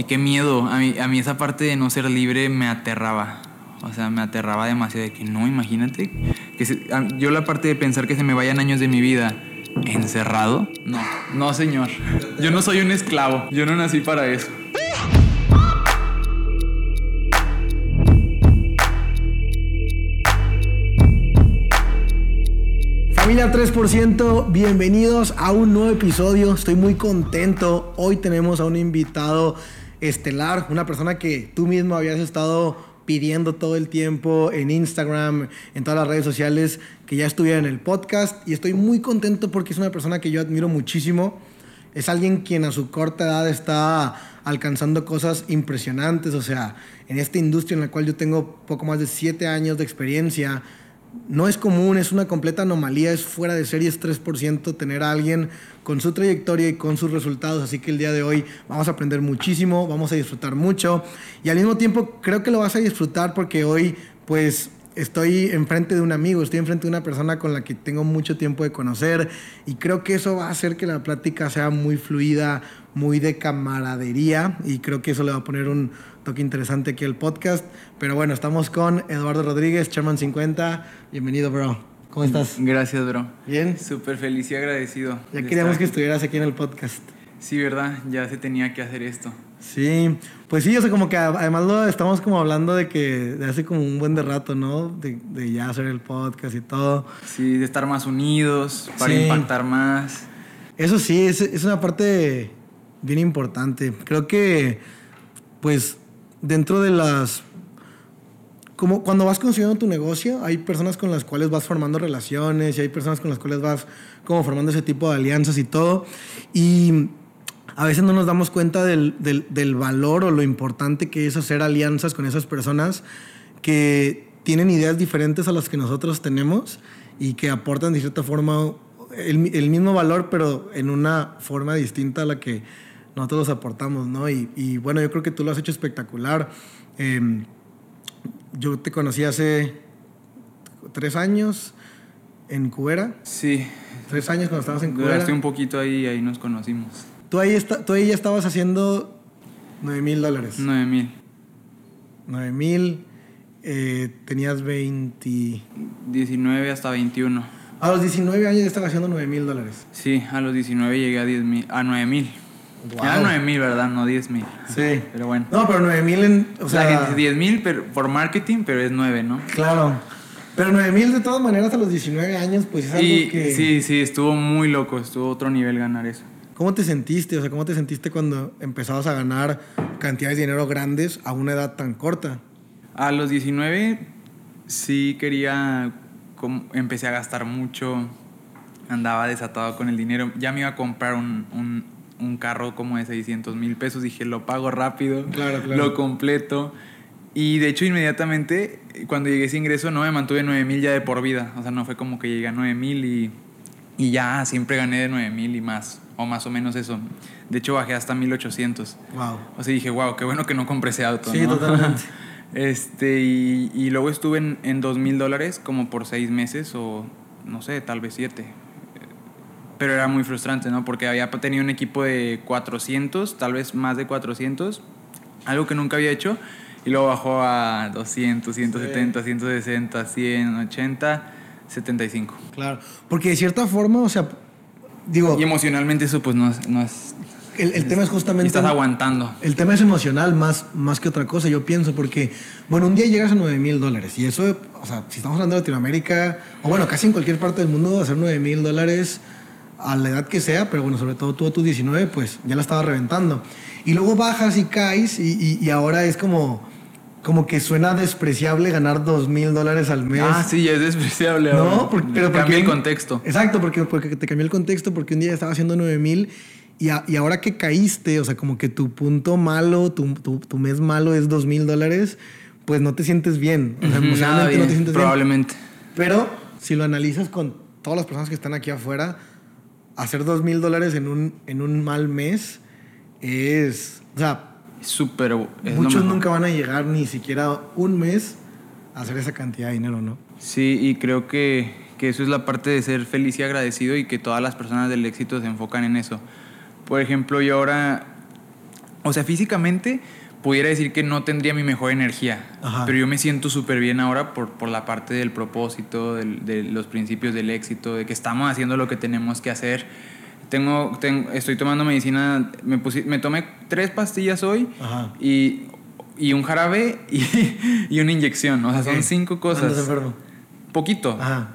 Y qué miedo. A mí, a mí esa parte de no ser libre me aterraba. O sea, me aterraba demasiado de que no, imagínate. Que yo la parte de pensar que se me vayan años de mi vida encerrado. No, no señor. Yo no soy un esclavo. Yo no nací para eso. Familia 3%, bienvenidos a un nuevo episodio. Estoy muy contento. Hoy tenemos a un invitado estelar, una persona que tú mismo habías estado pidiendo todo el tiempo en Instagram, en todas las redes sociales, que ya estuviera en el podcast. Y estoy muy contento porque es una persona que yo admiro muchísimo. Es alguien quien a su corta edad está alcanzando cosas impresionantes. O sea, en esta industria en la cual yo tengo poco más de siete años de experiencia, no es común, es una completa anomalía, es fuera de serie, es 3% tener a alguien con su trayectoria y con sus resultados. Así que el día de hoy vamos a aprender muchísimo, vamos a disfrutar mucho y al mismo tiempo creo que lo vas a disfrutar porque hoy pues estoy enfrente de un amigo, estoy enfrente de una persona con la que tengo mucho tiempo de conocer y creo que eso va a hacer que la plática sea muy fluida, muy de camaradería y creo que eso le va a poner un toque interesante aquí al podcast. Pero bueno, estamos con Eduardo Rodríguez, Chairman 50. Bienvenido, bro. ¿Cómo estás? Gracias, bro. Bien. Súper feliz y agradecido. Ya queríamos que estuvieras aquí en el podcast. Sí, ¿verdad? Ya se tenía que hacer esto. Sí, pues sí, o sea, como que además lo estamos como hablando de que de hace como un buen de rato, ¿no? De, de ya hacer el podcast y todo. Sí, de estar más unidos, para impactar más. Eso sí, es, es una parte bien importante. Creo que, pues, dentro de las... Como cuando vas construyendo tu negocio, hay personas con las cuales vas formando relaciones y hay personas con las cuales vas como formando ese tipo de alianzas y todo. Y a veces no nos damos cuenta del, del, valor o lo importante que es hacer alianzas con esas personas que tienen ideas diferentes a las que nosotros tenemos y que aportan de cierta forma el, el mismo valor, pero en una forma distinta a la que nosotros aportamos, ¿no? Y, bueno, yo creo que tú lo has hecho espectacular. Em, yo te conocí hace tres años en Cubera. Sí. Tres años cuando estabas en Cubera. Estoy un poquito ahí y ahí nos conocimos. Tú ahí, está, tú ahí ya estabas haciendo 9 mil dólares. 9 mil. 9 mil. Eh, tenías 20... 19 hasta 21. A los 19 años ya estabas haciendo 9 mil dólares. Sí, a los 19 llegué a 10 mil, a 9 mil. Ya 9 mil, ¿verdad? No 10 mil. Sí. Pero bueno. No, pero 9 mil en. O sea, 10 mil por marketing, pero es 9, ¿no? Claro. Pero 9 mil de todas maneras a los 19 años, pues es algo que. Sí, sí, estuvo muy loco. Estuvo otro nivel ganar eso. ¿Cómo te sentiste? O sea, ¿cómo te sentiste cuando empezabas a ganar cantidades de dinero grandes a una edad tan corta? A los 19 sí quería. Empecé a gastar mucho. Andaba desatado con el dinero. Ya me iba a comprar un un carro como de 600 mil pesos. Dije, lo pago rápido, claro, claro. lo completo. Y de hecho, inmediatamente, cuando llegué a ese ingreso, no me mantuve 9 mil ya de por vida. O sea, no fue como que llegué a 9 mil y, y ya siempre gané de 9 mil y más, o más o menos eso. De hecho, bajé hasta 1800. Wow. O sea, dije, wow, qué bueno que no compré ese auto. Sí, totalmente. este, y, y, luego estuve en, en 2 mil dólares como por 6 meses o, no sé, tal vez 7 pero era muy frustrante, ¿no? Porque había tenido un equipo de 400, tal vez más de 400, algo que nunca había hecho, y luego bajó a 200, 170, 160, 100, 80, 75. Claro, porque de cierta forma, o sea, digo... Y emocionalmente eso pues no es... No es el, tema es justamente... estás aguantando. El tema es emocional más, más que otra cosa, yo pienso, porque, bueno, un día llegas a 9 mil dólares y eso, o sea, si estamos hablando de Latinoamérica, o bueno, casi en cualquier parte del mundo, hacer 9 mil dólares a la edad que sea, pero bueno, sobre todo tú a tus 19, pues ya la estaba reventando. Y luego bajas y caes y, y, ahora es como, como que suena despreciable ganar dos mil dólares al mes. Ah, sí, es despreciable. No, porque, pero cambia el contexto. Exacto, porque, porque te cambió el contexto, porque un día estaba haciendo nueve mil y, y, ahora que caíste, o sea, como que tu punto malo, tu, tu, mes malo es dos mil dólares, pues no te sientes bien. O sea, no te sientes probablemente. Pero si lo analizas con todas las personas que están aquí afuera, hacer dos mil dólares en un, en un mal mes es. O sea. Súper. Muchos nunca van a llegar ni siquiera un mes a hacer esa cantidad de dinero, ¿no? Sí, y creo que, que eso es la parte de ser feliz y agradecido y que todas las personas del éxito se enfocan en eso. Por ejemplo, yo ahora O sea, físicamente pudiera decir que no tendría mi mejor energía, Ajá. pero yo me siento súper bien ahora por, por la parte del propósito, del- de los principios del éxito, de que estamos haciendo lo que tenemos que hacer. Tengo, tengo- estoy tomando medicina, me, me tomé tres pastillas hoy Ajá. y, y un jarabe y, y una inyección. O sea, Ok. son cinco ¿Andas cosas. Poquito. Ajá.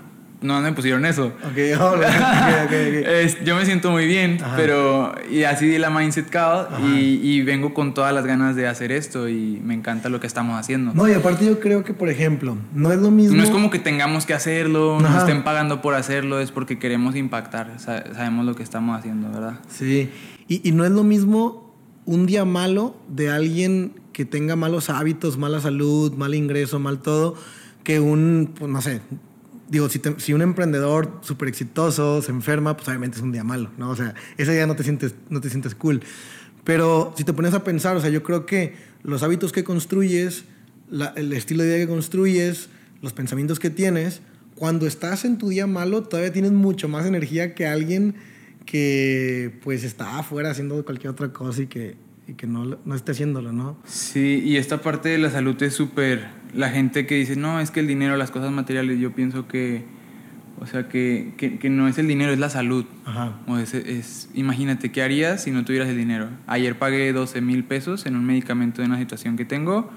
No me pusieron eso. Ok, hola. ok, ok, ok. Es- yo me siento muy bien, Ajá. pero y así di la Mindset Ajá. y, y vengo con todas las ganas de hacer esto y me encanta lo que estamos haciendo. No, y aparte yo creo que, por ejemplo, no es lo mismo... No es como que tengamos que hacerlo, nos Ajá. estén pagando por hacerlo, es porque queremos impactar, sa- sabemos lo que estamos haciendo, ¿verdad? Sí, y, y no es lo mismo un día malo de alguien que tenga malos hábitos, mala salud, mal ingreso, mal todo, que un, pues no sé, digo, si, te- si un emprendedor súper exitoso se enferma, pues obviamente es un día malo, ¿no? O sea, ese día no te sientes, no te sientes cool. Pero si te pones a pensar, o sea, yo creo que los hábitos que construyes, la- el estilo de vida que construyes, los pensamientos que tienes, cuando estás en tu día malo, todavía tienes mucho más energía que alguien que pues está afuera haciendo cualquier otra cosa y que, y que no, no esté haciéndolo, ¿no? Sí, y esta parte de la salud es súper... La gente que dice, no, es que el dinero, las cosas materiales, yo pienso que... O sea, que, que, que no es el dinero, es la salud. Ajá. O es, es- imagínate, ¿qué harías si no tuvieras el dinero? Ayer pagué 12 mil pesos en un medicamento de una situación que tengo.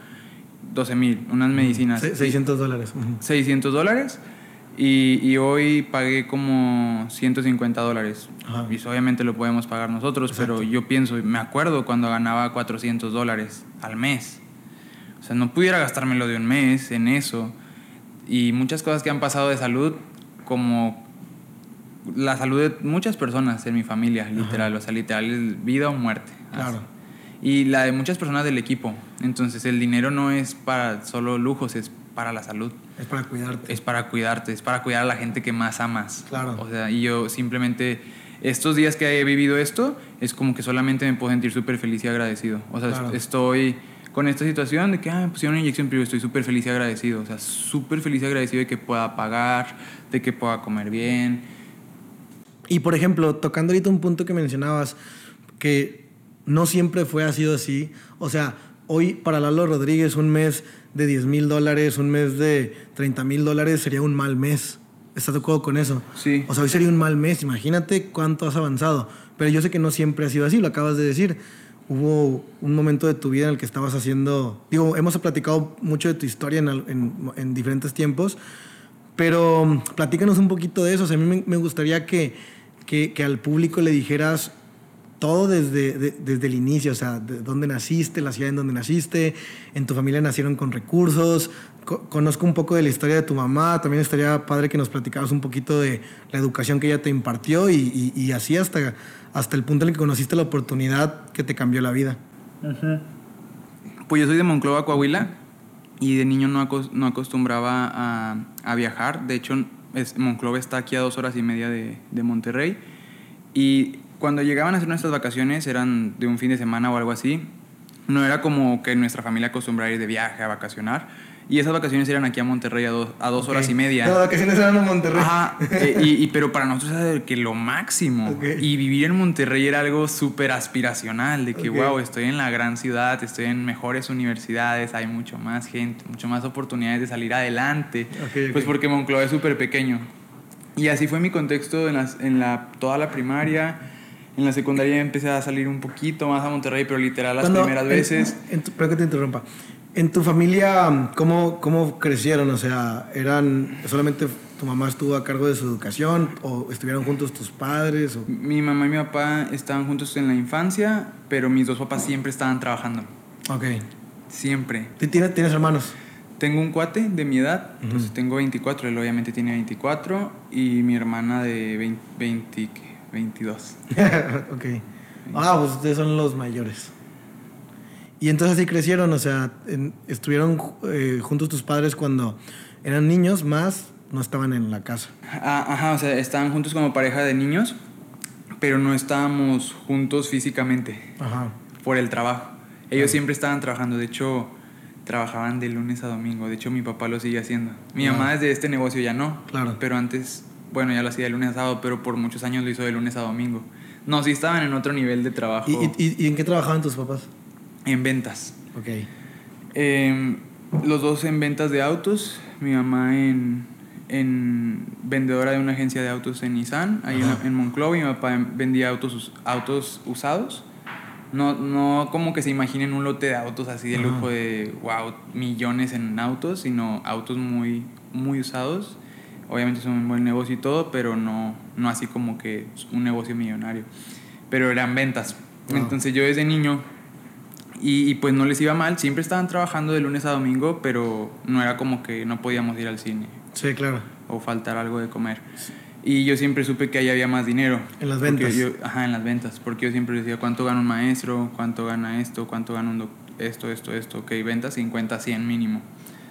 12 mil, unas medicinas. Se- 600 dólares. Ujú. 600 dólares. Y, y hoy pagué como 150 dólares. Ajá. Y obviamente lo podemos pagar nosotros, pero yo pienso, me acuerdo cuando ganaba 400 dólares al mes. O sea, no pudiera gastármelo de un mes en eso. Y muchas cosas que han pasado de salud, como la salud de muchas personas en mi familia, literal. O sea, literal, es vida o muerte. Claro. Y la de muchas personas del equipo. Entonces, el dinero no es para solo lujos, es para la salud. Es para cuidarte. Es para cuidarte, es para cuidar a la gente que más amas. Claro. O sea, y yo simplemente, estos días que he vivido esto, es como que solamente me puedo sentir súper feliz y agradecido. O sea, Claro. estoy con esta situación de que, ah, me pusieron una inyección, pero estoy súper feliz y agradecido. O sea, súper feliz y agradecido de que pueda pagar, de que pueda comer bien. Y por ejemplo, tocando ahorita un punto que mencionabas, que no siempre fue así o así. O sea, hoy para Lalo Rodríguez un mes de 10 mil dólares, un mes de 30 mil dólares sería un mal mes. ¿Estás de acuerdo con eso? Sí. O sea, hoy sería un mal mes. Imagínate cuánto has avanzado. Pero yo sé que no siempre ha sido así, lo acabas de decir. Hubo un momento de tu vida en el que estabas haciendo... Digo, hemos platicado mucho de tu historia en, en- en diferentes tiempos, pero mm, platícanos un poquito de eso. O sea, a mí me, me gustaría que, que, que al público le dijeras todo desde, de- desde el inicio, o sea, de dónde naciste, la ciudad en donde naciste, en tu familia nacieron con recursos. Co- conozco un poco de la historia de tu mamá, también estaría padre que nos platicaras un poquito de la educación que ella te impartió y, y- y así hasta, hasta el punto en el que conociste la oportunidad que te cambió la vida. Pues yo soy de Monclova, Coahuila, y de niño no, acos- no acostumbraba a, a viajar. De hecho, es- Monclova está aquí a dos horas y media de, de Monterrey. Y cuando llegaban a hacer nuestras vacaciones, eran de un fin de semana o algo así, no era como que nuestra familia acostumbrara a ir de viaje a vacacionar. Y esas vacaciones eran aquí a Monterrey a, dos- a dos horas y media. Las vacaciones eran en Monterrey. Ajá, eh, y, y- pero para nosotros era que lo máximo. Ok. Y vivir en Monterrey era algo súper aspiracional, de que, Ok. wow, estoy en la gran ciudad, estoy en mejores universidades, hay mucho más gente, mucho más oportunidades de salir adelante. Pues porque Monclova es súper pequeño. Y así fue mi contexto en, las- en la, toda la primaria. En la secundaria empecé a salir un poquito más a Monterrey, pero literal las Cuando- primeras en- veces. En, tu, que te interrumpa. En tu familia, ¿cómo, ¿cómo crecieron? O sea, ¿eran solamente tu mamá estuvo a cargo de su educación o estuvieron juntos tus padres? O... Mi mamá y mi papá estaban juntos en la infancia, pero mis dos papás siempre estaban trabajando. Ok. Siempre. ¿Tú ¿Tienes, ¿Tienes hermanos? Tengo un cuate de mi edad, pues tengo 24, él obviamente tiene 24, y mi hermana de 20, 20 ¿qué? 22. ok. Ah, pues ustedes son los mayores. Y entonces así crecieron, o sea, en- estuvieron eh, juntos tus padres cuando eran niños, más no estaban en la casa. Ah, ajá, o sea, estaban juntos como pareja de niños, pero no estábamos juntos físicamente Ajá. por el trabajo. Ellos siempre estaban trabajando, de hecho, trabajaban de lunes a domingo, de hecho mi papá lo sigue haciendo. Mi Ah. mamá desde este negocio ya no, Claro. pero antes, bueno, ya lo hacía de lunes a sábado, pero por muchos años lo hizo de lunes a domingo. No, sí estaban en otro nivel de trabajo. ¿Y, y, y en qué trabajaban tus papás? en ventas. Ok. Em, los dos en ventas de autos, mi mamá en, en vendedora de una agencia de autos en Nissan, ahí en, en Monclova, y mi papá en- vendía autos, autos usados. No, no como que se imaginen un lote de autos así de Ajá. lujo de, wow, millones en autos, sino autos muy, muy usados. Obviamente son un buen negocio y todo, pero no, no así como que es un negocio millonario. Pero eran ventas. Ah. Entonces yo desde niño y, y, pues no les iba mal, siempre estaban trabajando de lunes a domingo, pero no era como que no podíamos ir al cine Sí, claro. o faltar algo de comer. Y yo siempre supe que ahí había más dinero. En las ventas. yo- ajá, en las ventas. Porque yo siempre decía, ¿cuánto gana un maestro? ¿Cuánto gana esto? ¿Cuánto gana un esto, esto, esto? Ok, ventas 50, 100 mínimo.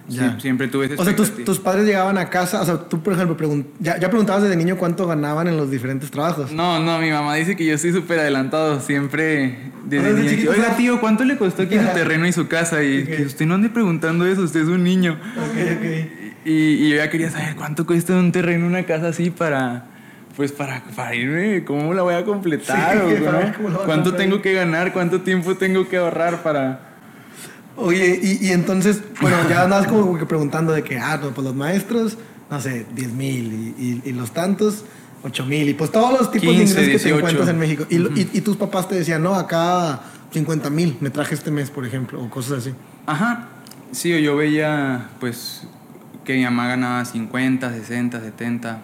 Ya. siempre tuve esa O sea, tus, tus padres llegaban a casa, o sea, tú, por ejemplo, pregun- ya, ya preguntabas desde niño cuánto ganaban en los diferentes trabajos. No, no, mi mamá dice que yo estoy súper adelantado. Siempre desde Desde niño. Oiga, tío, ¿cuánto le costó aquí su terreno y su casa? Y que usted no ande preguntando eso, usted es un niño. Ok, ok. Y, y yo ya quería saber cuánto cuesta un terreno, una casa así para, pues para, para irme, cómo la voy a completar, cuánto tengo que ganar, cuánto tiempo tengo que ahorrar para... Oye, y, y entonces, bueno, ya andabas como que preguntando de que, ah, no, pues los maestros, no sé, 10 mil y, y- y los tantos, 8 mil y pues todos los tipos 15, de ingresos que te 18. encuentras en México. Y, y- tus papás te decían, no, acá 50 mil me traje este mes, por ejemplo, o cosas así. Ajá, sí, yo veía pues que mi mamá ganaba 50, 60, 70.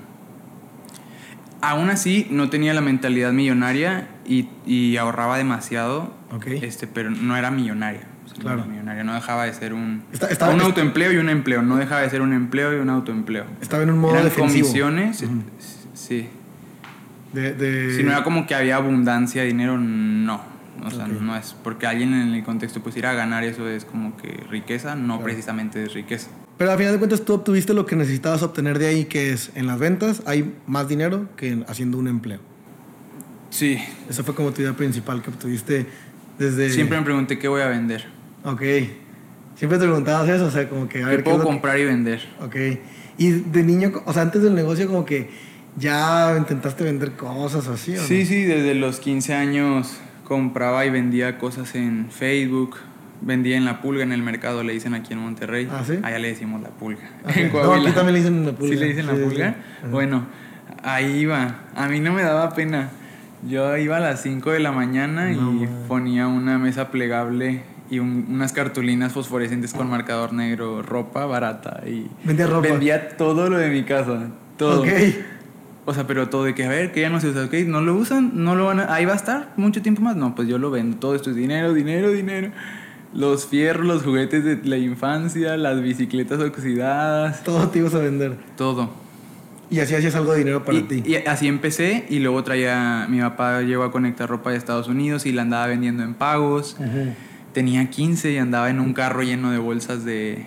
Aún así, no tenía la mentalidad millonaria y, y ahorraba demasiado, Ok. este, pero no era millonaria. Claro. era millonaria, no dejaba de ser un, Está- estaba- un est- autoempleo y un empleo, no dejaba de ser un empleo y un autoempleo. Estaba en un modo Eran defensivo. comisiones, sí. De, de- Si no era como que había abundancia de dinero, no. O sea, no es porque alguien en el contexto pues ir a ganar eso es como que riqueza, no Claro. precisamente es riqueza. Pero al final de cuentas tú obtuviste lo que necesitabas obtener de ahí, que es en las ventas hay más dinero que en- haciendo un empleo. Sí, Esa fue como tu idea principal que obtuviste desde... siempre me pregunté qué voy a vender. Ok. Siempre te preguntabas eso, o sea, como que a ¿Qué ver qué puedo que- comprar y vender? Ok. Y de niño, o sea, antes del negocio como que ya intentaste vender cosas o así, ¿o no? Sí, sí, desde los 15 años compraba y vendía cosas en Facebook, vendía en La Pulga, en el mercado, le dicen aquí en Monterrey. ¿Ah, sí? Allá le decimos La Pulga. Ok. En No, Coahuila. aquí también le dicen La Pulga. ¿Sí le dicen La Sí, sí, Pulga? sí. Bueno, ahí iba. A mí no me daba pena. Yo iba a las 5 de la mañana No, y man. ponía una mesa plegable y un- unas cartulinas fosforescentes con marcador negro, ropa barata y Vendía ropa. vendía todo lo de mi casa, todo. Ok. O sea, pero todo de que, a ver, que ya no se usa, ok, no lo usan, no lo van a... Ahí va a estar mucho tiempo más. No, pues yo lo vendo. Todo esto es dinero, dinero, dinero. Los fierros, los juguetes de la infancia, las bicicletas oxidadas, Todo te ibas a vender. todo. Y así hacías algo de dinero para y, ti. y así empecé y luego traía... Mi papá llegó a conectar ropa de Estados Unidos y la andaba vendiendo en pagos. Ujú. Tenía 15 y andaba en un carro lleno de bolsas de,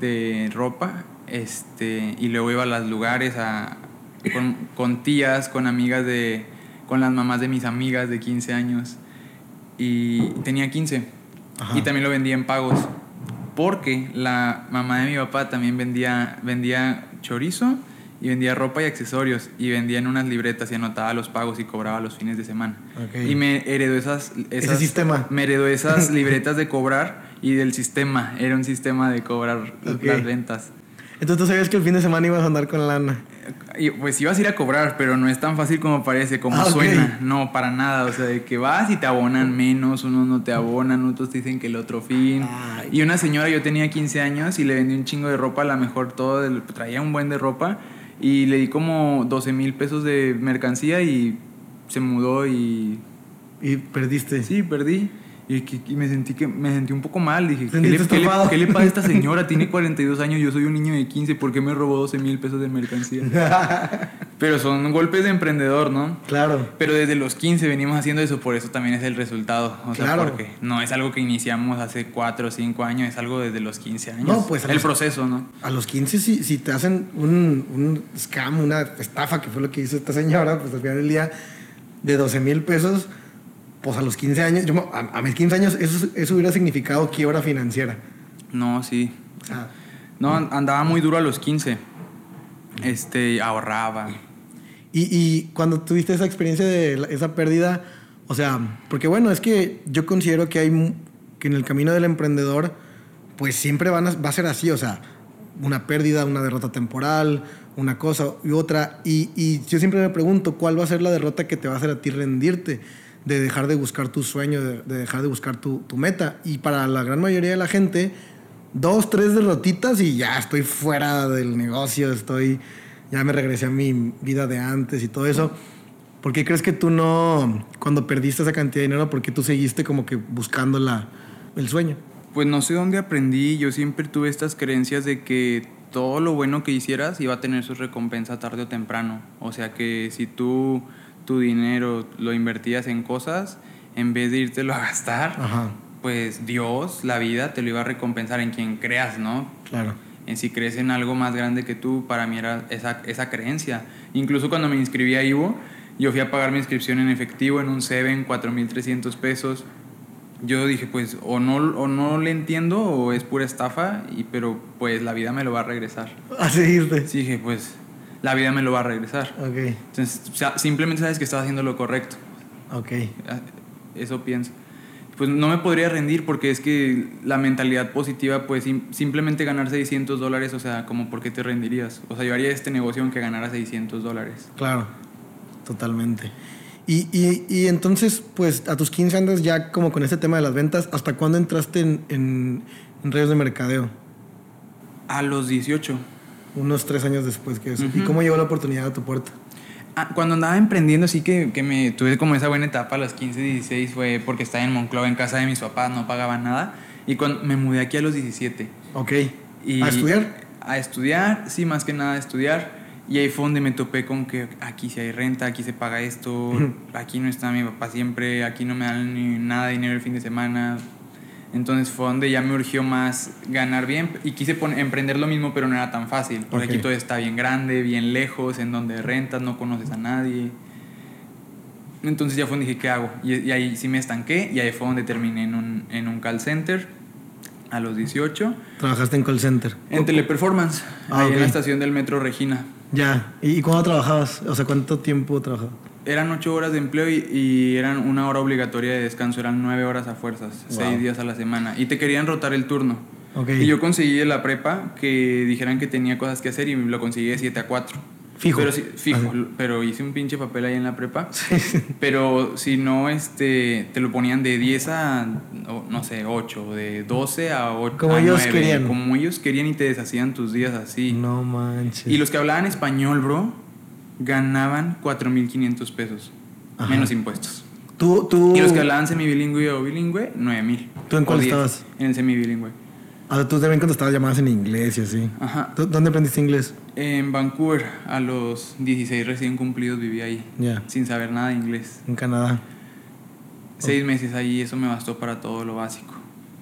de ropa. Este, y luego iba a los lugares a, con, con tías, con amigas de. con las mamás de mis amigas de 15 años. Y tenía 15. Ajá. Y también lo vendía en pagos. Porque la mamá de mi papá también vendía, vendía chorizo y vendía ropa y accesorios. Y vendía en unas libretas y anotaba los pagos y cobraba los fines de semana. Y me heredó esas, esas sistema. Me heredó esas libretas de cobrar y del sistema. Era un sistema de cobrar las ventas. Entonces tú sabías que el fin de semana ibas a andar con lana. Y pues ibas a ir a cobrar, pero no es tan fácil como parece, como Ah, suena. No, para nada. O sea, de que vas y te abonan menos, unos no te abonan, otros te dicen que el otro fin. Ay. Y una señora, yo tenía 15 años y le vendí un chingo de ropa, a lo mejor todo, traía un buen de ropa. Y le di como 12 mil pesos de mercancía y se mudó y Y perdiste. Sí, perdí. Y, que- y me sentí que me sentí un poco mal. Dije, ¿qué le, qué le- qué le pasa a esta señora? Tiene 42 años, yo soy un niño de 15, ¿por qué me robó 12 mil pesos de mercancía? Pero son golpes de emprendedor, ¿no? Claro. Pero desde los 15 venimos haciendo eso, por eso también es el resultado. O sea, Claro. porque no es algo que iniciamos hace 4 o 5 años, es algo desde los 15 años. No, pues, el los- proceso, ¿no? A los 15, si, si te hacen un, un scam, una estafa, que fue lo que hizo esta señora, pues al final del día, de 12 mil pesos, pues a los 15 años, yo, a, a mis 15 años, eso, eso hubiera significado quiebra financiera. No, sí. No, andaba muy duro a los 15. Este, ahorraba. y, y cuando tuviste esa experiencia de esa pérdida, o sea, porque bueno, es que yo considero que hay, que en el camino del emprendedor, pues siempre van a- va a ser así, o sea, una pérdida, una derrota temporal, una cosa y otra. Y, y yo siempre me pregunto, ¿cuál va a ser la derrota que te va a hacer a ti rendirte? De dejar de buscar tu sueño, de, de dejar de buscar tu, tu meta. Y para la gran mayoría de la gente, dos, tres derrotitas y ya estoy fuera del negocio, estoy, ya me regresé a mi vida de antes y todo eso. ¿Por qué crees que tú no, cuando perdiste esa cantidad de dinero, por qué tú seguiste como que buscando la, el sueño? Pues no sé dónde aprendí, yo siempre tuve estas creencias de que todo lo bueno que hicieras iba a tener su recompensa tarde o temprano. O sea que si tú tu dinero lo invertías en cosas, en vez de írtelo a gastar, Ajá, pues Dios, la vida, te lo iba a recompensar en quien creas, ¿no? claro. En si crees en algo más grande que tú, para mí era esa, esa creencia. Incluso cuando me inscribí a Ivo, yo fui a pagar mi inscripción en efectivo en un Seven, 4.300 pesos. Yo dije, pues, o no, o no le entiendo o es pura estafa, y, pero pues la vida me lo va a regresar. Así dijiste. Sí, dije, pues, la vida me lo va a regresar. Ok, Entonces, o sea, simplemente sabes que estaba haciendo lo correcto. ok. Ah, Eso pienso. Pues no me podría rendir porque es que la mentalidad positiva, pues sim- simplemente ganar 600 dólares, o sea, como por qué te rendirías. O sea, yo haría este negocio aunque ganara 600 dólares. Claro, totalmente. Y, y, y entonces, pues a tus 15 años ya como con este tema de las ventas, ¿hasta cuándo entraste en, en, en redes de mercadeo? A los 18. Unos tres años después que eso. ¿Y cómo llegó la oportunidad a tu puerta? Ah, cuando andaba emprendiendo, sí que, que me tuve como esa buena etapa a los 15, 16, fue porque estaba en Monclova, en casa de mis papás, no pagaba nada. Y cuando me mudé aquí a los 17. Ok. Y ¿A estudiar? A estudiar, sí, más que nada a estudiar. Y ahí fue donde me topé con que aquí sí hay renta, aquí se paga esto, aquí no está mi papá siempre, aquí no me dan ni nada de dinero el fin de semana. Entonces fue donde ya me urgió más ganar bien y quise emprender lo mismo, pero no era tan fácil. Porque aquí todo está bien grande, bien lejos, en donde rentas, no conoces a nadie. Entonces ya fue donde dije, ¿qué hago? Y, y ahí sí me estanqué y ahí fue donde terminé en un, en un call center a los 18. Trabajaste en call center. En Teleperformance, Ah, ahí en la estación del Metro Regina. Ya. ¿Y, y cuándo trabajabas? O sea, ¿cuánto tiempo trabajabas? Eran ocho horas de empleo y, y eran una hora obligatoria de descanso, eran nueve horas a fuerzas, Wow. seis días a la semana. Y te querían rotar el turno. Ok. Y yo conseguí la prepa que dijeran que tenía cosas que hacer y lo conseguí de 7 a 4. Fijo. Pero, sí, fijo, Ajá. pero hice un pinche papel ahí en la prepa. Sí. Pero si no, este, te lo ponían de 10 a, no sé, 8, de 12 a 8. Como a ellos 9, querían. Como ellos querían y te deshacían tus días así. No manches. Y los que hablaban español, bro, ganaban 4.500 pesos. Ajá. Menos impuestos. ¿Tú, tú... Y los que hablaban semibilingüe o bilingüe, 9.000. ¿Tú en cuál O 10, estabas? En el semibilingüe. Ah, tú también contestabas llamadas en inglés y así. Ajá. ¿Tú- ¿Dónde aprendiste inglés? En Vancouver, a los 16 recién cumplidos, viví ahí. Ya. Sin saber nada de inglés. En Canadá. Seis meses ahí, eso me bastó para todo lo básico.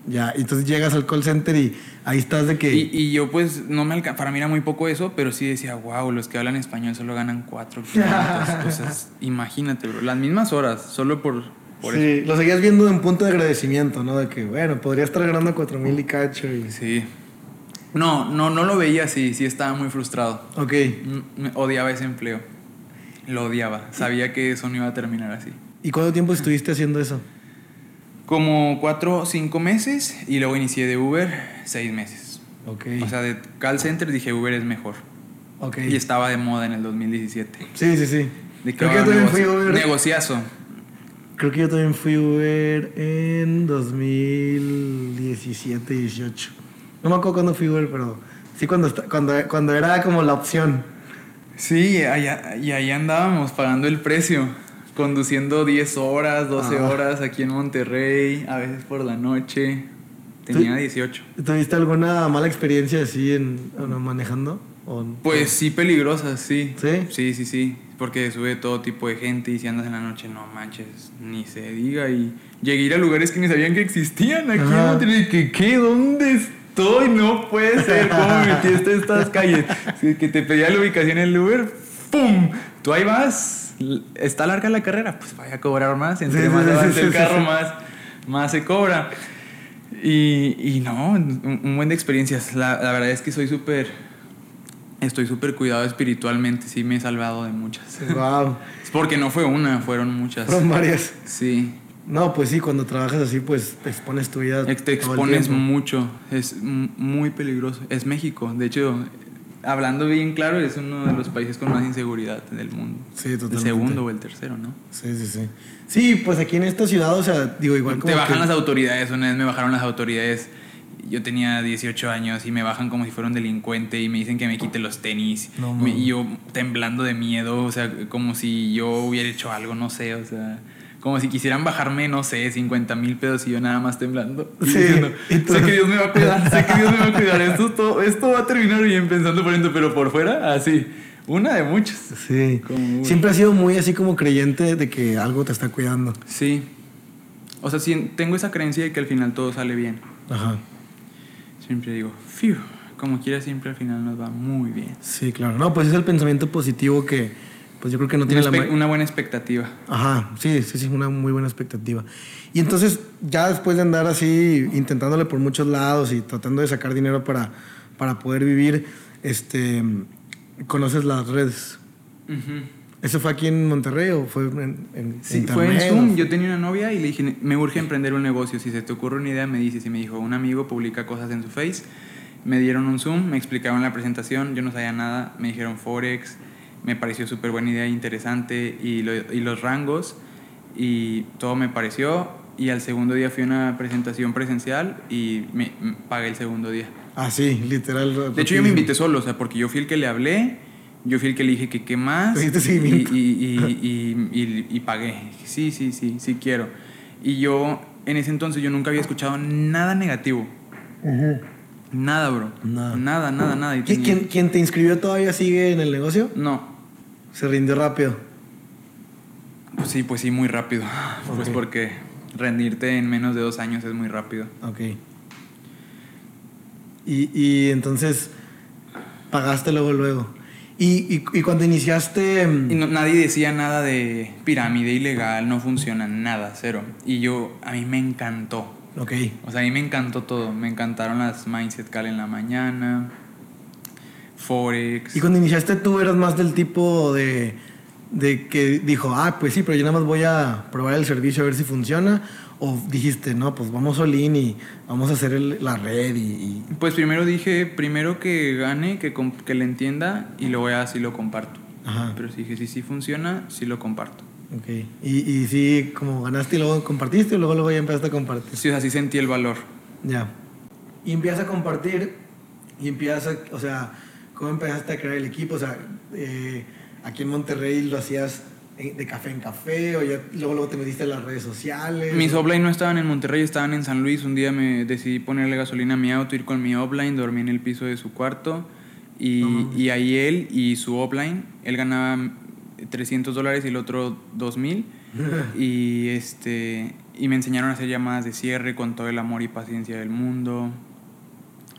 Ya, entonces llegas al call center y ahí estás de que... Y, y yo pues no me alca para mí era muy poco eso, pero sí decía, wow, los que hablan español solo ganan 4, 500. Entonces, imagínate, bro, las mismas horas, solo por, por eso. sí, lo seguías viendo en punto de agradecimiento, ¿no? De que, bueno, podría estar ganando cuatro mil y cacho y... Sí. No, no, no lo veía así, sí estaba muy frustrado. Ok. M- me odiaba ese empleo. Lo odiaba. Sabía que eso no iba a terminar así. ¿Y cuánto tiempo estuviste haciendo eso? Como cuatro o cinco meses y luego inicié de Uber seis meses. Ok. O sea, de call center dije Uber es mejor. ok. Y estaba de moda en el 2017. Sí, sí, sí. De Creo que yo también fui Uber. Negociazo. Creo que yo también fui Uber en 2017, 18. No me acuerdo cuándo fui Uber, pero sí cuando, cuando, cuando era como la opción. Sí, allá, y ahí andábamos pagando el precio. Conduciendo 10 horas, 12 Ah. horas aquí en Monterrey, a veces por la noche. Tenía 18. ¿Tuviste alguna mala experiencia así en, no, manejando? Pues sí, peligrosas, sí. ¿Sí? Sí, sí, sí. Porque sube todo tipo de gente y si andas en la noche, no manches, ni se diga. Y llegué a ir a lugares que ni sabían que existían aquí en. Monterrey. Que, ¿Qué? ¿Dónde estoy? No puede ser. ¿Cómo me metí hasta estas calles? Sí, que te pedía la ubicación en el Uber, ¡pum! Tú ahí vas. Está larga la carrera, pues vaya a cobrar más. Entre más avance el carro, más, más se cobra. Y, y no, un, un buen de experiencias. La, la verdad es que soy súper. Estoy súper cuidado espiritualmente. Sí, me he salvado de muchas. Wow. Es porque no fue una, fueron muchas. Fueron varias. Sí. No, pues sí, cuando trabajas así, pues te expones tu vida. Te expones mucho, es muy peligroso. Es México, de hecho, hablando bien claro, es uno de los países con más inseguridad del mundo. Sí, El totalmente. segundo o el tercero, ¿no? Sí, sí, sí. Sí, pues aquí en esta ciudad, o sea, digo, igual como Te bajan que- las autoridades, una vez me bajaron las autoridades. Yo tenía 18 años y me bajan como si fuera un delincuente y me dicen que me quite los tenis. No, y yo temblando de miedo, o sea, como si yo hubiera hecho algo, no sé, o sea, como si quisieran bajarme, no sé, 50 mil pedos y yo nada más temblando. Sí, diciendo, sé que Dios me va a cuidar, sé que Dios me va a cuidar, esto, todo- esto va a terminar bien pensando por dentro, pero por fuera, así, una de muchas. Sí. Como Siempre has sido muy así como creyente de que algo te está cuidando. Sí. O sea, sí, tengo esa creencia de que al final todo sale bien. Ajá. Siempre digo, fiu, como quiera siempre al final nos va muy bien. Sí, claro. No, pues es el pensamiento positivo que, pues yo creo que no Una, tiene la... espe- ma- una buena expectativa. Ajá, sí, sí, sí, una muy buena expectativa. Y entonces, ya después de andar así, intentándole por muchos lados y tratando de sacar dinero para, para poder vivir, este, conoces las redes. ¿Eso fue aquí en Monterrey o fue en, en Sí, fue en? Zoom. Yo tenía una novia y le dije, me urge emprender un negocio. Si se te ocurre una idea, me dices. Y me dijo, un amigo publica cosas en su Face. Me dieron un Zoom, me explicaron la presentación. Yo no sabía nada. Me dijeron Forex. Me pareció súper buena idea, interesante. Y, lo- y los rangos. Y todo me pareció. Y al segundo día fui a una presentación presencial y me, me pagué el segundo día. Ah, sí, literal. De hecho, yo me invité solo, o sea, porque yo fui el que le hablé, yo fui el que le dije que qué más. Y, y, y, pagué. Sí, sí, sí, sí quiero. Y yo, en ese entonces, yo nunca había escuchado nada negativo. Ujú. Nada, bro. Nada. Nada, nada, nada. Y ¿Qui- tenía- ¿Quién, quién te inscribió todavía sigue en el negocio? No. Se rindió rápido. Pues sí, pues sí, muy rápido. Pues Ok. porque rendirte en menos de dos años es muy rápido. Ok. Y, y entonces pagaste luego, luego. Y, y, y cuando iniciaste... mm, Y no- nadie decía nada de pirámide ilegal, no funciona, nada, cero. Y yo, a mí me encantó. Ok. O sea, a mí me encantó todo. Me encantaron las Mindset Call en la mañana, Forex. Y cuando iniciaste tú eras más del tipo de, de que dijo, ah, pues sí, pero yo nada más voy a probar el servicio a ver si funciona. O dijiste, no, pues vamos in y vamos a hacer el- la red y... y- Pues primero dije, primero que gane, que, que le entienda y luego ya sí lo comparto. Ajá. Pero sí dije, si sí funciona, sí lo comparto. Ok. Y, y sí, como ganaste y luego compartiste y luego, luego ya empezaste a compartir. Sí, o sea, sí sentí el valor. Ya. Y empiezas a compartir y empiezas a, o sea, ¿cómo empezaste a crear el equipo? O sea, eh, aquí en Monterrey lo hacías en- de café en café o ya luego, luego te metiste en las redes sociales. Mis offline no estaban en Monterrey, estaban en San Luis. Un día me decidí ponerle gasolina a mi auto, ir con mi offline, dormí en el piso de su cuarto. Y, No y ahí él y su offline, él ganaba 300 dólares y el otro 2000. y, este, y me enseñaron a hacer llamadas de cierre con todo el amor y paciencia del mundo.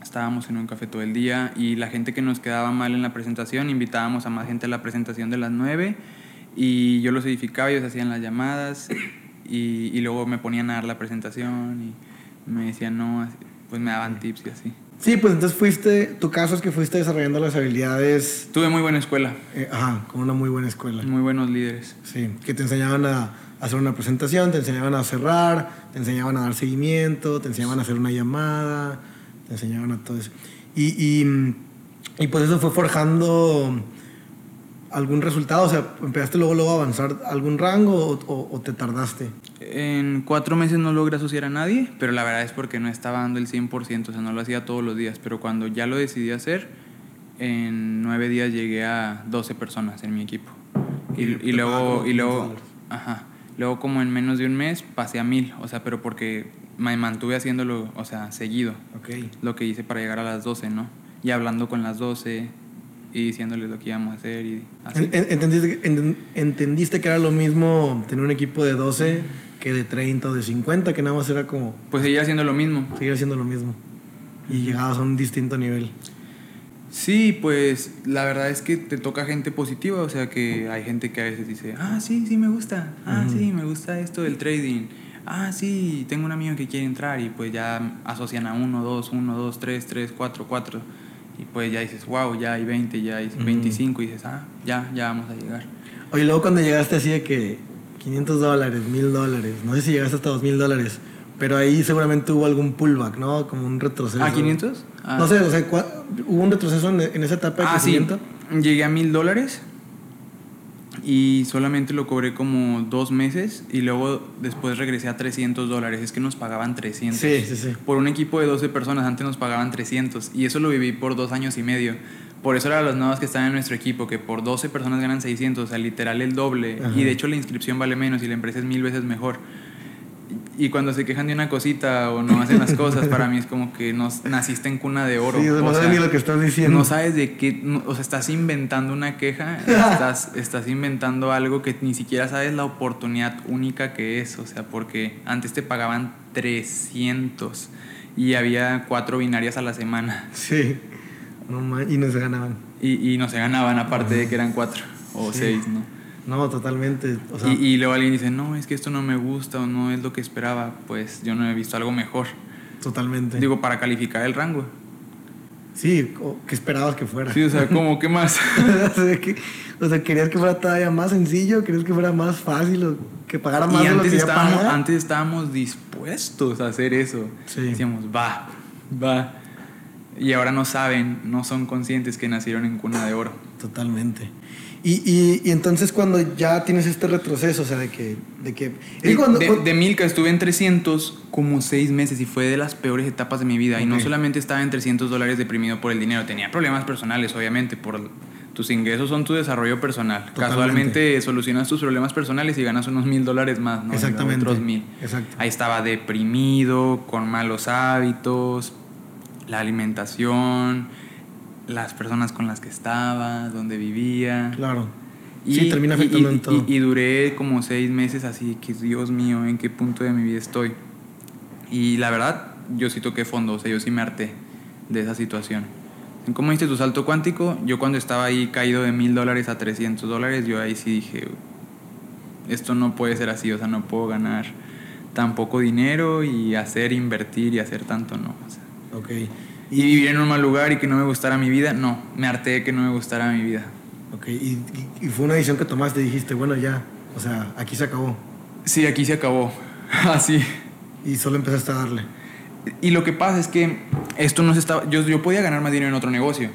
Estábamos en un café todo el día y la gente que nos quedaba mal en la presentación, invitábamos a más gente a la presentación de las 9 y yo los edificaba, ellos hacían las llamadas y, y luego me ponían a dar la presentación y me decían no, pues me daban tips y así. Sí, pues entonces fuiste, tu caso es que fuiste desarrollando las habilidades, Tuve muy buena escuela, eh, ajá, con una muy buena escuela. muy buenos líderes. Sí, que te enseñaban a hacer una presentación, te enseñaban a cerrar, te enseñaban a dar seguimiento, te enseñaban a hacer una llamada, te enseñaban a todo eso. Y, y, mm, y pues eso fue forjando algún resultado, o sea, empezaste luego, luego a avanzar algún rango o, o- o te tardaste. En cuatro meses no logré asociar a nadie, pero la verdad es porque no estaba dando el 100%, o sea, no lo hacía todos los días, pero cuando ya lo decidí hacer, en nueve días llegué a 12 personas en mi equipo. Y, Y luego, y luego, 500 ajá, luego como en menos de un mes pasé a mil, o sea, pero porque me mantuve haciéndolo, o sea, seguido, Ok. lo que hice para llegar a las 12, ¿no? Y hablando con las 12 y diciéndoles lo que íbamos a hacer y así. En- en- ¿Entendiste, enten- entendiste que era lo mismo tener un equipo de 12 que de 30 o de 50, que nada más era como Pues seguía haciendo lo mismo. seguir haciendo lo mismo. Y llegabas a un distinto nivel. Sí, pues la verdad es que te toca gente positiva, o sea que hay gente que a veces dice, ah, sí, sí me gusta, ah, Ujú. sí, me gusta esto del trading, ah, sí, tengo un amigo que quiere entrar y pues ya asocian a uno, dos, uno, dos, tres, tres, cuatro, cuatro y pues ya dices, wow, ya hay 20, ya hay Ujú. 25 y dices, ah, ya, ya vamos a llegar. Oye, luego cuando llegaste así de que 500 dólares, 1000 dólares. No sé si llegaste hasta 2000 dólares. Pero ahí seguramente hubo algún pullback, ¿no? Como un retroceso. ¿A 500? Ah. No sé, o sea, ¿cuál- ¿hubo un retroceso en, en esa etapa de Ah, sí. crecimiento? Llegué a mil dólares y solamente lo cobré como dos meses y luego después regresé a 300 dólares. Es que nos pagaban 300. Sí, sí, sí. Por un equipo de 12 personas antes nos pagaban 300 y eso lo viví por dos años y medio. Por eso eran los nuevos que están en nuestro equipo, que por 12 personas ganan 600, o sea, literal el doble. Ajá. Y de hecho la inscripción vale menos y la empresa es mil veces mejor. Y cuando se quejan de una cosita o no hacen las cosas, para mí es como que no, naciste en cuna de oro. Sí, no O sabes sea, ni lo que estás diciendo. no sabes de qué, no- o sea, estás inventando una queja, estás, estás inventando algo que ni siquiera sabes la oportunidad única que es, o sea, porque antes te pagaban 300 y había cuatro binarias a la semana Sí. No y no se ganaban. y, y no se ganaban aparte de que eran cuatro o Sí. seis, ¿no? No, totalmente. O sea, y, y luego alguien dice, no, es que esto no me gusta o no es lo que esperaba, pues yo no he visto algo mejor. totalmente. Digo, para calificar el rango. sí, ¿qué esperabas que fuera? Sí, o sea, ¿cómo? ¿Qué más? o, sea, que- o sea, ¿querías que fuera todavía más sencillo? ¿Querías que fuera más fácil? O que pagara más y de lo antes que estábamos, antes estábamos dispuestos a hacer eso. Sí. Decíamos, va, va. Y ahora no saben, no son conscientes que nacieron en cuna de oro. Totalmente. Y, y, y entonces cuando ya tienes este retroceso, o sea, de que... De que Y cuando, de, de Milka estuve en 300 como seis meses y fue de las peores etapas de mi vida. Y no solamente estaba en 300 dólares deprimido por el dinero, tenía problemas personales, obviamente, por tus ingresos son tu desarrollo personal. Totalmente. Casualmente solucionas tus problemas personales y ganas unos mil dólares más, ¿no? Exactamente. Otros mil. Exacto. Ahí estaba deprimido, con malos hábitos, la alimentación, las personas con las que estaba, donde vivía. Claro. Sí, termina afectando en todo. y duré como seis meses así, que Dios mío, ¿en qué punto de mi vida estoy? Y la verdad, yo sí toqué fondo, o sea, yo sí me harté de esa situación. ¿Cómo diste tu salto cuántico? Yo cuando estaba ahí caído de mil dólares a 300 dólares, yo ahí sí dije, esto no puede ser así, o sea, no puedo ganar tan poco dinero y hacer, invertir y hacer tanto, no. o sea. Ok. Y vivir en un mal lugar y que no me gustara mi vida, no, me harté de que no me gustara mi vida. Ok. Y, y- y fue una decisión que tomaste y dijiste, bueno, ya. O sea, aquí se acabó. Sí, aquí se acabó. Así. Y solo empezaste a darle. Y lo que pasa es que esto no se estaba. Yo, yo podía ganar más dinero en otro negocio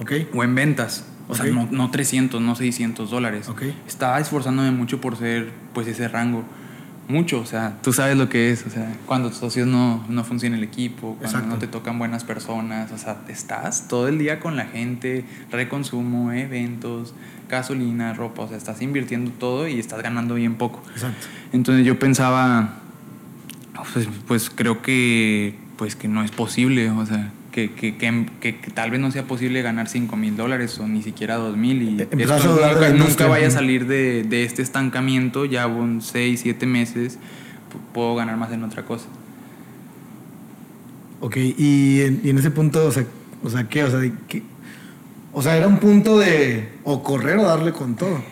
Ok. o en ventas. O sea, Ok. no, no 300, no 600 dólares. Ok. Estaba esforzándome mucho por ser, pues, ese rango. Mucho, o sea, tú sabes lo que es. O sea, cuando tus socios no, no funciona el equipo, cuando Exacto. no te tocan buenas personas. O sea, estás todo el día con la gente, reconsumo, eventos, gasolina, ropa. O sea, estás invirtiendo todo y estás ganando bien poco. Exacto. Entonces yo pensaba, pues, pues creo que, pues que no es posible, o sea, que, que, que, que- tal vez no sea posible ganar 5 mil dólares o ni siquiera 2 mil y empezaste esto nunca, nunca vaya a salir de, de este estancamiento, ya un 6, 7 meses, puedo ganar más en otra cosa. Ok. Y en, y en ese punto, o sea, o sea ¿qué? O sea, qué- o sea, era un punto de o correr o darle con todo.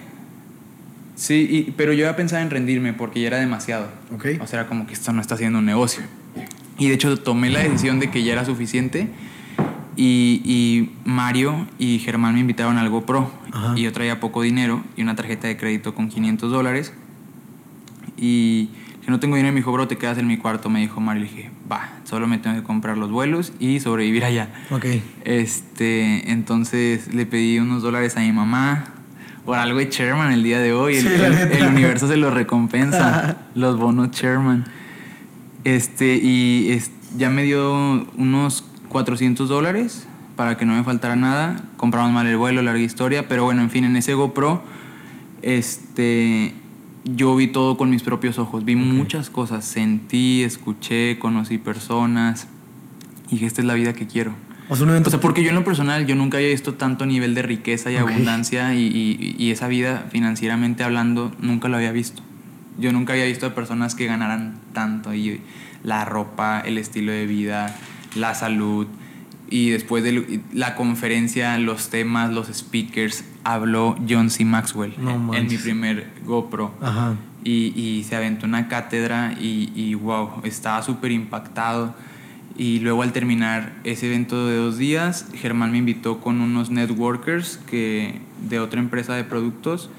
Sí, y- pero yo ya pensaba en rendirme porque ya era demasiado. Ok. O sea, era como que esto no está haciendo un negocio. Y de hecho tomé la decisión de que ya era suficiente. Y, y Mario y Germán me invitaron al GoPro. Ajá. Y yo traía poco dinero y una tarjeta de crédito con 500 dólares. Y que no tengo dinero, me dijo, bro, te quedas en mi cuarto. Me dijo Mario. Le dije, va, solo me tengo que comprar los vuelos y sobrevivir allá. Ok. Este, entonces le pedí unos dólares a mi mamá por algo de Sherman el día de hoy. El, Sí, el universo se lo recompensa. los bonos Sherman. Este, y es- ya me dio unos 400 dólares para que no me faltara nada. Compramos mal el vuelo, larga historia. Pero bueno, en fin, en ese GoPro, este, yo vi todo con mis propios ojos. Vi muchas cosas. Sentí, escuché, conocí personas. Y dije, esta es la vida que quiero. O sea, O porque yo en lo personal, yo nunca había visto tanto nivel de riqueza y abundancia y, y- y esa vida financieramente hablando, nunca lo había visto. Yo nunca había visto a personas que ganaran tanto y la ropa, el estilo de vida, la salud y después de la conferencia, los temas, los speakers, habló John C. Maxwell No en mi primer GoPro Ajá. y, y se aventó una cátedra y, y wow, estaba súper impactado. Y luego al terminar ese evento de dos días, Germán me invitó con unos networkers que, de otra empresa de productos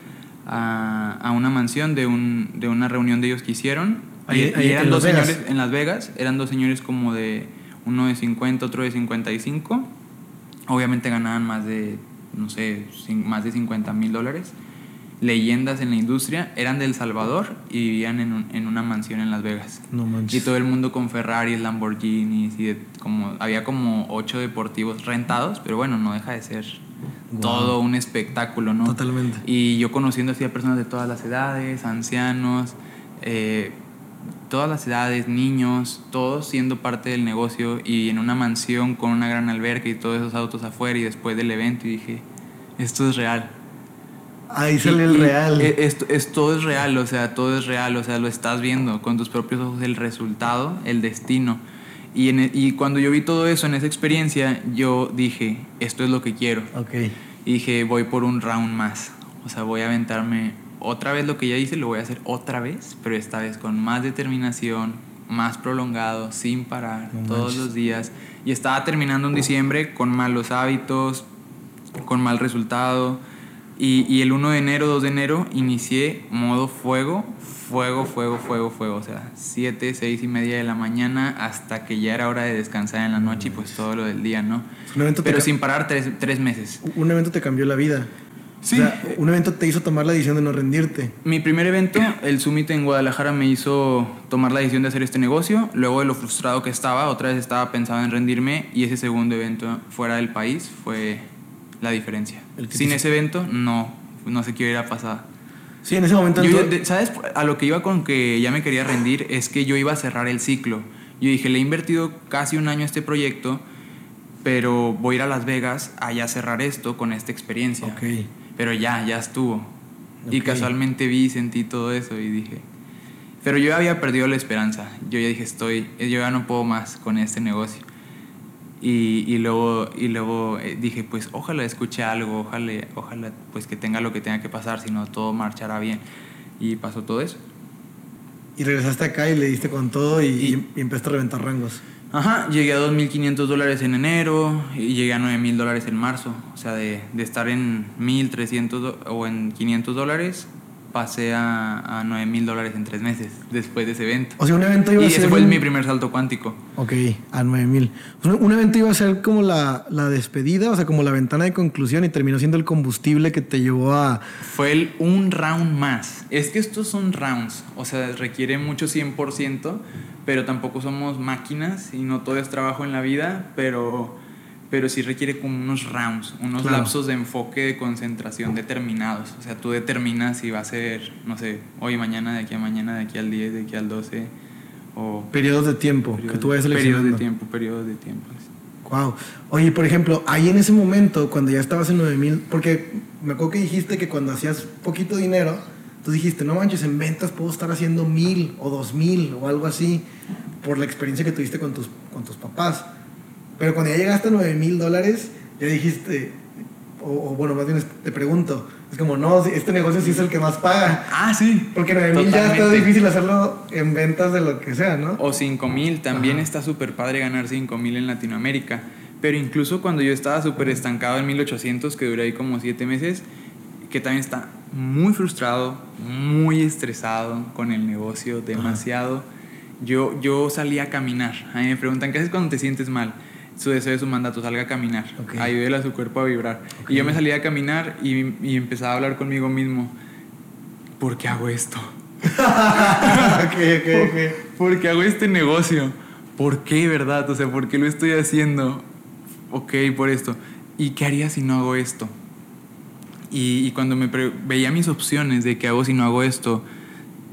a, a una mansión de, un, de una reunión de ellos que hicieron. Ahí- y, y eran dos Vegas. señores en Las Vegas, eran dos señores como de uno de 50, otro de 55. Obviamente ganaban más de, no sé, más de 50 mil dólares. Leyendas en la industria, eran de El Salvador y vivían en, un- en una mansión en Las Vegas. No Y manches. todo el mundo con Ferraris, Lamborghinis y de- como había como ocho deportivos rentados, pero bueno, no deja de ser Wow. todo un espectáculo, ¿no? Totalmente. Y yo conociendo así a personas de todas las edades, ancianos, eh, todas las edades, niños, todos siendo parte del negocio y en una mansión con una gran alberca y todos esos autos afuera y después del evento y dije, esto es real. Ahí sale el Y- real. e- Esto, es, todo es real, o sea, todo es real, o sea, lo estás viendo con tus propios ojos, el resultado, el destino. Y, en e- y cuando yo vi todo eso en esa experiencia, yo dije, esto es lo que quiero. ok. Y dije, voy por un round más. O sea, voy a aventarme otra vez lo que ya hice, lo voy a hacer otra vez, pero esta vez con más determinación, más prolongado, sin parar, No todos manches. los días. Y estaba terminando en diciembre con malos hábitos, con mal resultado. Y, y el 1 de enero, 2 de enero, inicié modo fuego, fuego, fuego, fuego, fuego. O sea, 7, 6 y media de la mañana hasta que ya era hora de descansar en la noche y pues todo lo del día, ¿no? Un evento, Pero sin parar tres, tres meses. un evento te cambió la vida. Sí. O sea, un evento te hizo tomar la decisión de no rendirte. Mi primer evento, el Summit en Guadalajara, me hizo tomar la decisión de hacer este negocio. Luego de lo frustrado que estaba, otra vez estaba pensando en rendirme. Y ese segundo evento fuera del país fue la diferencia. Sin te- ese evento, no, no sé qué hubiera pasado. Sí, en ese momento. Yo, entonces- ¿Sabes? A lo que iba con que ya me quería rendir es que yo iba a cerrar el ciclo. Yo dije, le he invertido casi un año a este proyecto, pero voy a ir a Las Vegas a ya cerrar esto con esta experiencia. Ok. Pero ya, ya estuvo. Y casualmente vi y sentí todo eso y dije... Pero yo había perdido la esperanza. Yo ya dije, estoy, yo ya no puedo más con este negocio. Y, y luego, y luego eh, dije, pues ojalá escuche algo, ojalá, ojalá pues que tenga lo que tenga que pasar, si no todo marchará bien. Y pasó todo eso. Y regresaste acá y le diste con todo y, Y- y empezaste a reventar rangos. Ajá, llegué a 2.500 dólares en enero y llegué a 9.000 dólares en marzo. O sea, de, de estar en 1.300 do- o en 500 dólares, pasé a, a 9.000 dólares en tres meses después de ese evento. O sea, un evento iba Y a ese ser. fue un- mi primer salto cuántico. Ok, a 9000. Un, un evento iba a ser como la, la despedida, o sea, como la ventana de conclusión y terminó siendo el combustible que te llevó a. Fue el un round más. Es que estos son rounds, o sea, requiere mucho 100%, pero tampoco somos máquinas y no todo es trabajo en la vida, pero, pero sí requiere como unos rounds, unos Claro. lapsos de enfoque, de concentración determinados. O sea, tú determinas si va a ser, no sé, hoy, mañana, de aquí a mañana, de aquí al 10, de aquí al 12, o... Periodos de tiempo que tú vayas periodos de tiempo, periodos de tiempo. Wow. Oye, por ejemplo, ahí en ese momento, cuando ya estabas en 9000, porque me acuerdo que dijiste que cuando hacías poquito dinero, tú dijiste, no manches, en ventas puedo estar haciendo mil o dos mil o algo así, por la experiencia que tuviste con tus, con tus papás. Pero cuando ya llegaste a 9 mil dólares, ya dijiste, o, o bueno, más bien te pregunto, es como, no, este negocio sí es el que más paga. Ah, sí. Porque 9 mil ya está difícil hacerlo en ventas de lo que sea, ¿no? O 5 mil, también Ajá. está súper padre ganar 5 mil en Latinoamérica. Pero incluso cuando yo estaba súper estancado en 1800, que duré ahí como 7 meses, que también está muy frustrado, muy estresado con el negocio, demasiado. Yo, yo salí a caminar. A mí me preguntan, ¿qué haces cuando te sientes mal? Su deseo de su mandato, salga a caminar. Ok. Ayúdele a su cuerpo a vibrar. Y yo me salí a caminar y, y empezaba a hablar conmigo mismo. ¿Por qué hago esto? ok, ok, ok. ¿Por qué hago este negocio? ¿Por qué, verdad? O sea, ¿por qué lo estoy haciendo? Ok, por esto. ¿Y qué haría si no hago esto? Y, y cuando me veía mis opciones de qué hago si no hago esto,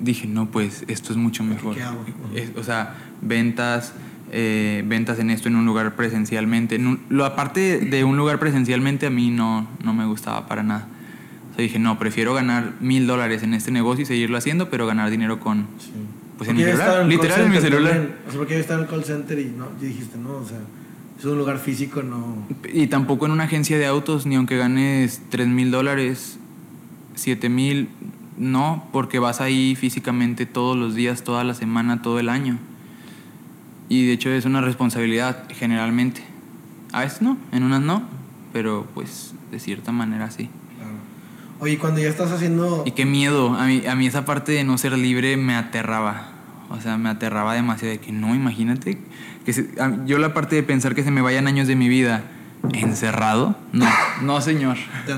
dije, no, pues esto es mucho mejor. ¿Qué hago? Es- o sea, ventas, eh, ventas en esto en un lugar presencialmente. En un- lo aparte de un lugar presencialmente, a mí no, no me gustaba para nada. O sea, dije, no, prefiero ganar mil dólares en este negocio y seguirlo haciendo, pero ganar dinero con, pues en mi celular. el Literal en mi celular. también. O sea, porque ya estaba en el call center y no, y dijiste, no, o sea, es un lugar físico, no. Y tampoco en una agencia de autos, ni aunque ganes 3 mil dólares, 7 mil, no, porque vas ahí físicamente todos los días, toda la semana, todo el año. Y de hecho es una responsabilidad, generalmente. A veces no, en unas no, pero pues de cierta manera sí. Claro. Oye, cuando ya estás haciendo... Y qué miedo. A mí, a mí esa parte de no ser libre me aterraba. O sea, me aterraba demasiado de que no, imagínate. que se- Yo la parte de pensar que se me vayan años de mi vida encerrado. No, no señor.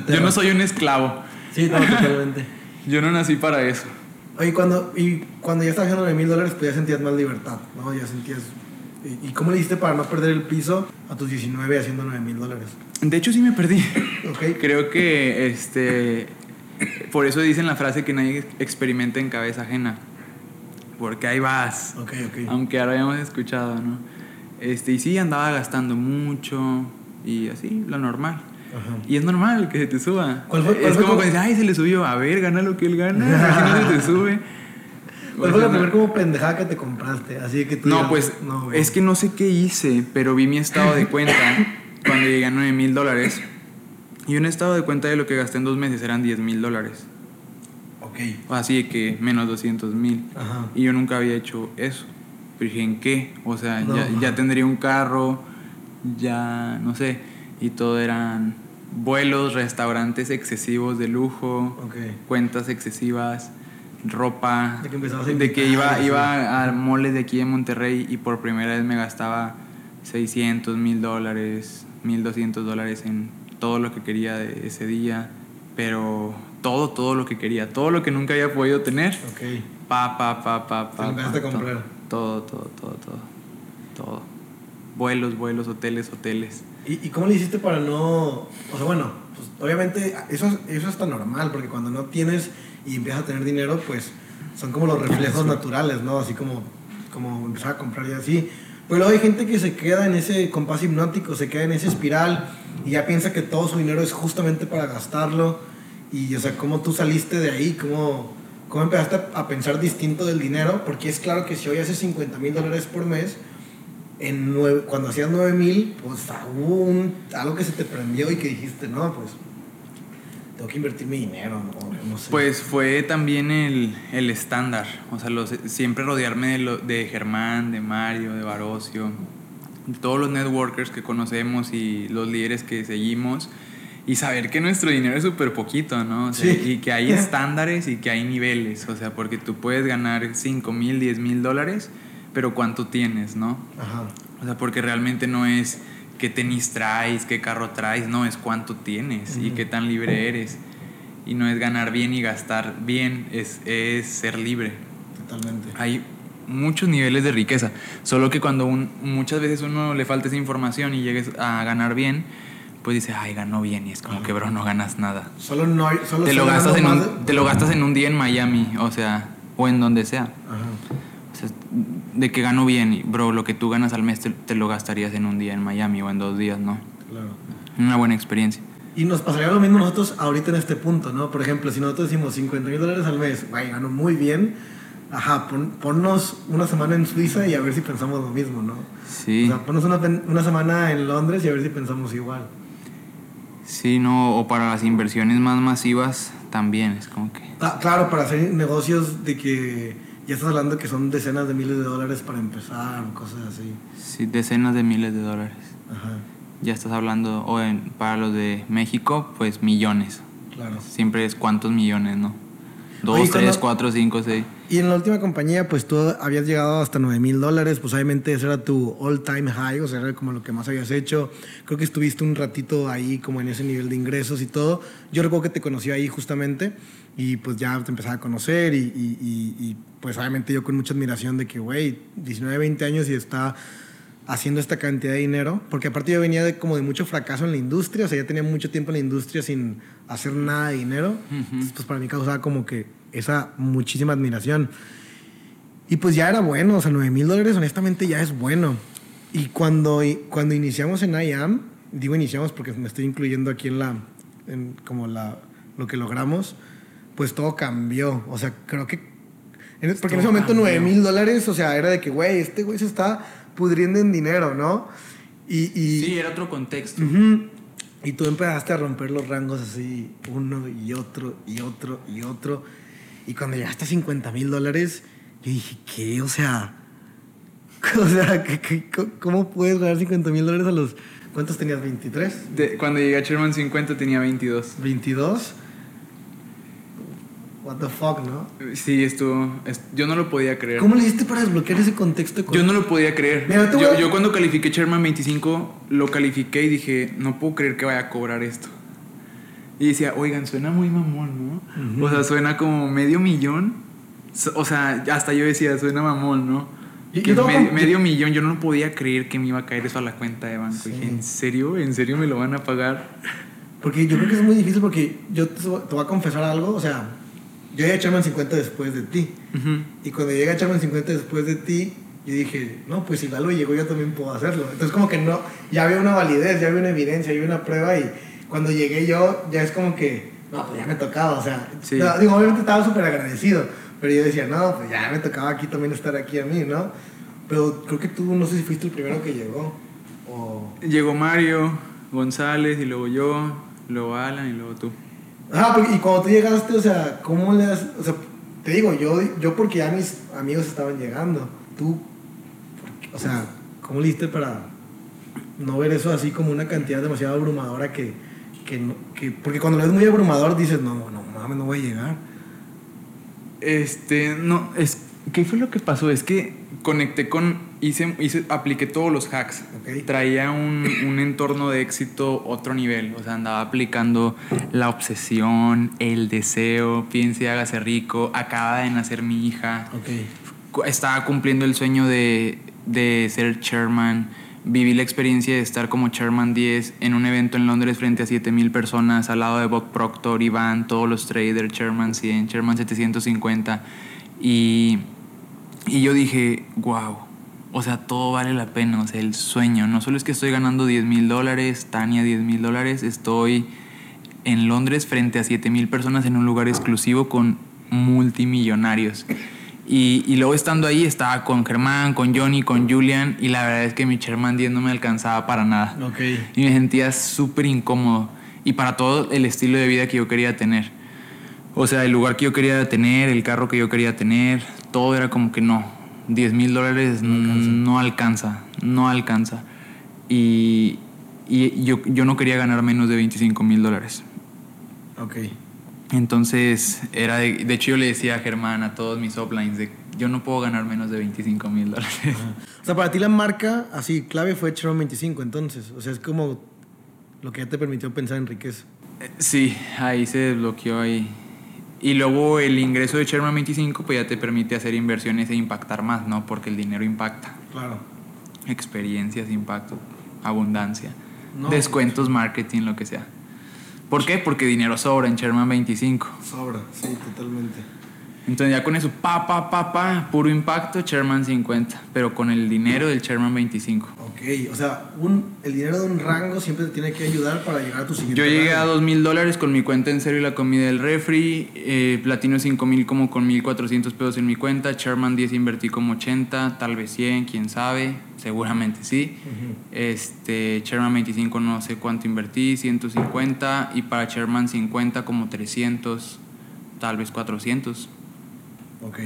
Yo no soy un esclavo. Sí, no, totalmente. Yo no nací para eso. Oye, cuando, y cuando ya estabas haciendo 9 mil dólares, pues ya sentías más libertad, ¿no? Ya sentías... ¿Y y cómo le hiciste para no perder el piso a tus 19 haciendo 9 mil dólares? De hecho, sí me perdí. Ok. Creo que este. Por eso dicen la frase que nadie experimenta en cabeza ajena. Porque ahí vas. Ok, ok. Aunque ahora habíamos escuchado, ¿no? Este, y sí, andaba gastando mucho y así, lo normal. Ajá. Y es normal que se te suba. ¿Cuál fue- cuál es fue como cuando dices, ay, se le subió. A ver, gana lo que él gana. Imagínate, te sube. ¿Cuál fue la primera como pendejada que te compraste? Así que tú No, pues no, es que no sé qué hice, pero vi mi estado de cuenta cuando llegué a 9 mil dólares. Y un estado de cuenta de lo que gasté en dos meses eran 10 mil dólares. Ok. Así que menos 200 mil. Y yo nunca había hecho eso. Pero dije, ¿en qué? O sea, No. ya, ya tendría un carro, ya no sé. Y todo eran vuelos, restaurantes excesivos de lujo, cuentas excesivas, ropa. De que a de que iba, iba a moles de aquí de Monterrey y por primera vez me gastaba 600 mil dólares, 1200 dólares en todo lo que quería de ese día. Pero todo, todo lo que quería, todo lo que nunca había podido tener. Ok. Pa, pa, pa, pa, Te pa. empezaste pa, a comprar. Todo, todo, todo, todo. Todo. Vuelos, vuelos, hoteles, hoteles. ¿Y, y cómo le hiciste para no.? O sea, bueno, pues obviamente eso, eso está normal, porque cuando no tienes y empiezas a tener dinero, pues son como los reflejos naturales, ¿no? Así como, como empezar a comprar y así. Pero luego hay gente que se queda en ese compás hipnótico, se queda en esa espiral y ya piensa que todo su dinero es justamente para gastarlo. Y, o sea, ¿cómo tú saliste de ahí? ¿Cómo, cómo empezaste a pensar distinto del dinero? Porque es claro que si hoy haces 50 mil dólares por mes, en nueve- cuando hacías 9 mil, pues hubo un- algo que se te prendió y que dijiste, no, pues tengo que invertir mi dinero, no, no sé. Pues fue también el, el estándar. O sea, los- siempre rodearme de, lo- de Germán, de Mario, de Barocio, todos los networkers que conocemos y los líderes que seguimos. Y saber que nuestro dinero es súper poquito, ¿no? O sea, Sí. Y que hay estándares y que hay niveles. O sea, porque tú puedes ganar 5 mil, 10 mil dólares, pero ¿cuánto tienes, no? Ajá. O sea, porque realmente no es qué tenis traes, qué carro traes, no, es cuánto tienes y Ujú. qué tan libre eres. Y no es ganar bien y gastar bien, es, es ser libre. Totalmente. Hay muchos niveles de riqueza, solo que cuando un- muchas veces uno le falta esa información y llegues a ganar bien, pues dice, ay, ganó bien y es como que, bro, no ganas nada. Solo no hay, solo Te lo, gastas en un, de- te lo gastas en un día en Miami, o sea, o en donde sea. Ajá. O sea, de que gano bien, bro, lo que tú ganas al mes te, te lo gastarías en un día en Miami o en dos días, ¿no? Claro. Una buena experiencia. Y nos pasaría lo mismo nosotros ahorita en este punto, ¿no? Por ejemplo, si nosotros decimos 50 mil dólares al mes, vaya, gano muy bien. Ajá, pon- ponnos una semana en Suiza y a ver si pensamos lo mismo, ¿no? Sí, O sea, ponnos una, una semana en Londres y a ver si pensamos igual. sí, no, o para las inversiones más masivas también, es como que... Ah, claro, para hacer negocios de que ya estás hablando que son decenas de miles de dólares para empezar o cosas así. Sí, decenas de miles de dólares. Ajá, Ya estás hablando, o en, para los de México, pues millones. claro. Siempre es cuántos millones, ¿no? Dos, Oye, tres, cuando- cuatro, cinco, seis. Y en la última compañía, pues tú habías llegado hasta 9 mil dólares, pues obviamente ese era tu all time high, o sea, era como lo que más habías hecho. Creo que estuviste un ratito ahí como en ese nivel de ingresos y todo. Yo recuerdo que te conocí ahí justamente y pues ya te empezaba a conocer y, y- y- y, pues obviamente yo con mucha admiración de que, güey, 19, 20 años y está haciendo esta cantidad de dinero, porque aparte yo venía de como de mucho fracaso en la industria, o sea, ya tenía mucho tiempo en la industria sin hacer nada de dinero, Entonces, pues para mí causaba como que esa muchísima admiración. Y pues ya era bueno, o sea, 9 mil dólares honestamente ya es bueno. Y cuando, cuando iniciamos en IAM, digo iniciamos porque me estoy incluyendo aquí en la, en como la, lo que logramos, pues todo cambió. O sea, creo que, en- porque en ese momento cambió. 9 mil dólares, o sea, era de que, güey, este güey se está pudriendo en dinero, ¿no? Y, y, Sí, era otro contexto. Ujú. Y tú empezaste a romper los rangos así, uno y otro y otro y otro. Y cuando llegaste a 50 mil dólares, yo dije, ¿qué? O sea, o sea, ¿qué- qué- co- ¿cómo puedes ganar 50 mil dólares a los... ¿Cuántos tenías? ¿23? De- cuando llegué a Sherman 50 tenía 22. ¿22? what the fuck, ¿no? Sí, estuvo. es- yo no lo podía creer. ¿Cómo le hiciste para desbloquear ese contexto? Yo no lo podía creer. Mira, yo, a- yo cuando califiqué Sherman 25, lo califiqué y dije, no puedo creer que vaya a cobrar esto. Y decía, oigan, suena muy mamón, ¿no? O sea, suena como medio millón. O sea, hasta yo decía, suena mamón, ¿no? Yo- Que yo tengo me- com- medio millón, yo no podía creer que me iba a caer eso a la cuenta de banco. Sí. Dije, ¿en serio? ¿En serio me lo van a pagar? Porque yo creo que es muy difícil porque yo te, te voy a confesar algo, o sea, yo llegué a Charman 50 después de ti. Ujú. Y cuando llegué a Charman 50 después de ti, yo dije, no, pues si Lalo llegó, yo también puedo hacerlo. Entonces como que no, ya había una validez, ya había una evidencia, ya había una prueba y cuando llegué yo, ya es como que, no, pues ya me tocaba, o sea, Sí. no, digo, obviamente estaba súper agradecido, pero yo decía, no, pues ya me tocaba aquí también estar aquí a mí, ¿no? Pero creo que tú, no sé si fuiste el primero que llegó, o... Llegó Mario, González, y luego yo, luego Alan, y luego tú. Porque- y cuando tú llegaste, o sea, ¿cómo le das? O sea, te digo, yo, yo porque ya mis amigos estaban llegando. Tú, o sea, ¿cómo le diste para no ver eso así como una cantidad demasiado abrumadora que, que, no- que porque cuando lo ves muy abrumador dices, no, no, mames, no voy a llegar. Este, no, es, ¿qué fue lo que pasó? Es que conecté con, hice, hice apliqué todos los hacks. Ok. Traía un, un entorno de éxito otro nivel, o sea, andaba aplicando la obsesión, el deseo, piense y hágase rico, acaba de nacer mi hija, Ok. cu- estaba cumpliendo el sueño de, de ser chairman. Viví la experiencia de estar como chairman 10 en un evento en Londres frente a 7000 personas, al lado de Bob Proctor, Iván, todos los traders, chairman 100, chairman 750. Y, y yo dije, wow, o sea, todo vale la pena, o sea, el sueño. No solo es que estoy ganando 10 mil dólares, Tania 10 mil dólares, estoy en Londres frente a 7000 personas en un lugar exclusivo con multimillonarios. Y, y luego estando ahí estaba con Germán, con Johnny, con Julian y la verdad es que mi Sherman 10 no me alcanzaba para nada. Ok. Y me sentía súper incómodo y para todo el estilo de vida que yo quería tener. O sea, el lugar que yo quería tener, el carro que yo quería tener, todo era como que no. 10 mil dólares no alcanza, no alcanza. Y, y yo, yo no quería ganar menos de 25 mil dólares. Ok. Entonces, era de, de hecho yo le decía a Germán, a todos mis uplines, de yo no puedo ganar menos de 25 mil dólares. O sea, para ti la marca así clave fue Charman 25 entonces. O sea, es como lo que ya te permitió pensar en riqueza. Sí, ahí se desbloqueó ahí. Y luego el ingreso de Sherman 25 pues ya te permite hacer inversiones e impactar más, ¿no? Porque el dinero impacta. Claro. Experiencias, impacto, abundancia. No, descuentos, marketing, lo que sea. ¿Por qué? Porque dinero sobra en Sherman 25. Sobra, sí, totalmente. Entonces ya con eso, pa, pa, pa, pa, puro impacto, Sherman 50. Pero con el dinero del Sherman 25. Ok, o sea, un, el dinero de un rango siempre te tiene que ayudar para llegar a tu siguiente Yo llegué a dos mil dólares con mi cuenta en serio y la comida del refri. Eh, Platino 5 mil como con 1400 pesos en mi cuenta. Sherman 10 invertí como 80, tal vez 100, quién sabe. Seguramente sí. Ujú. Este, Sherman 25 no sé cuánto invertí, 150. Y para Sherman 50 como 300, tal vez 400. Ok.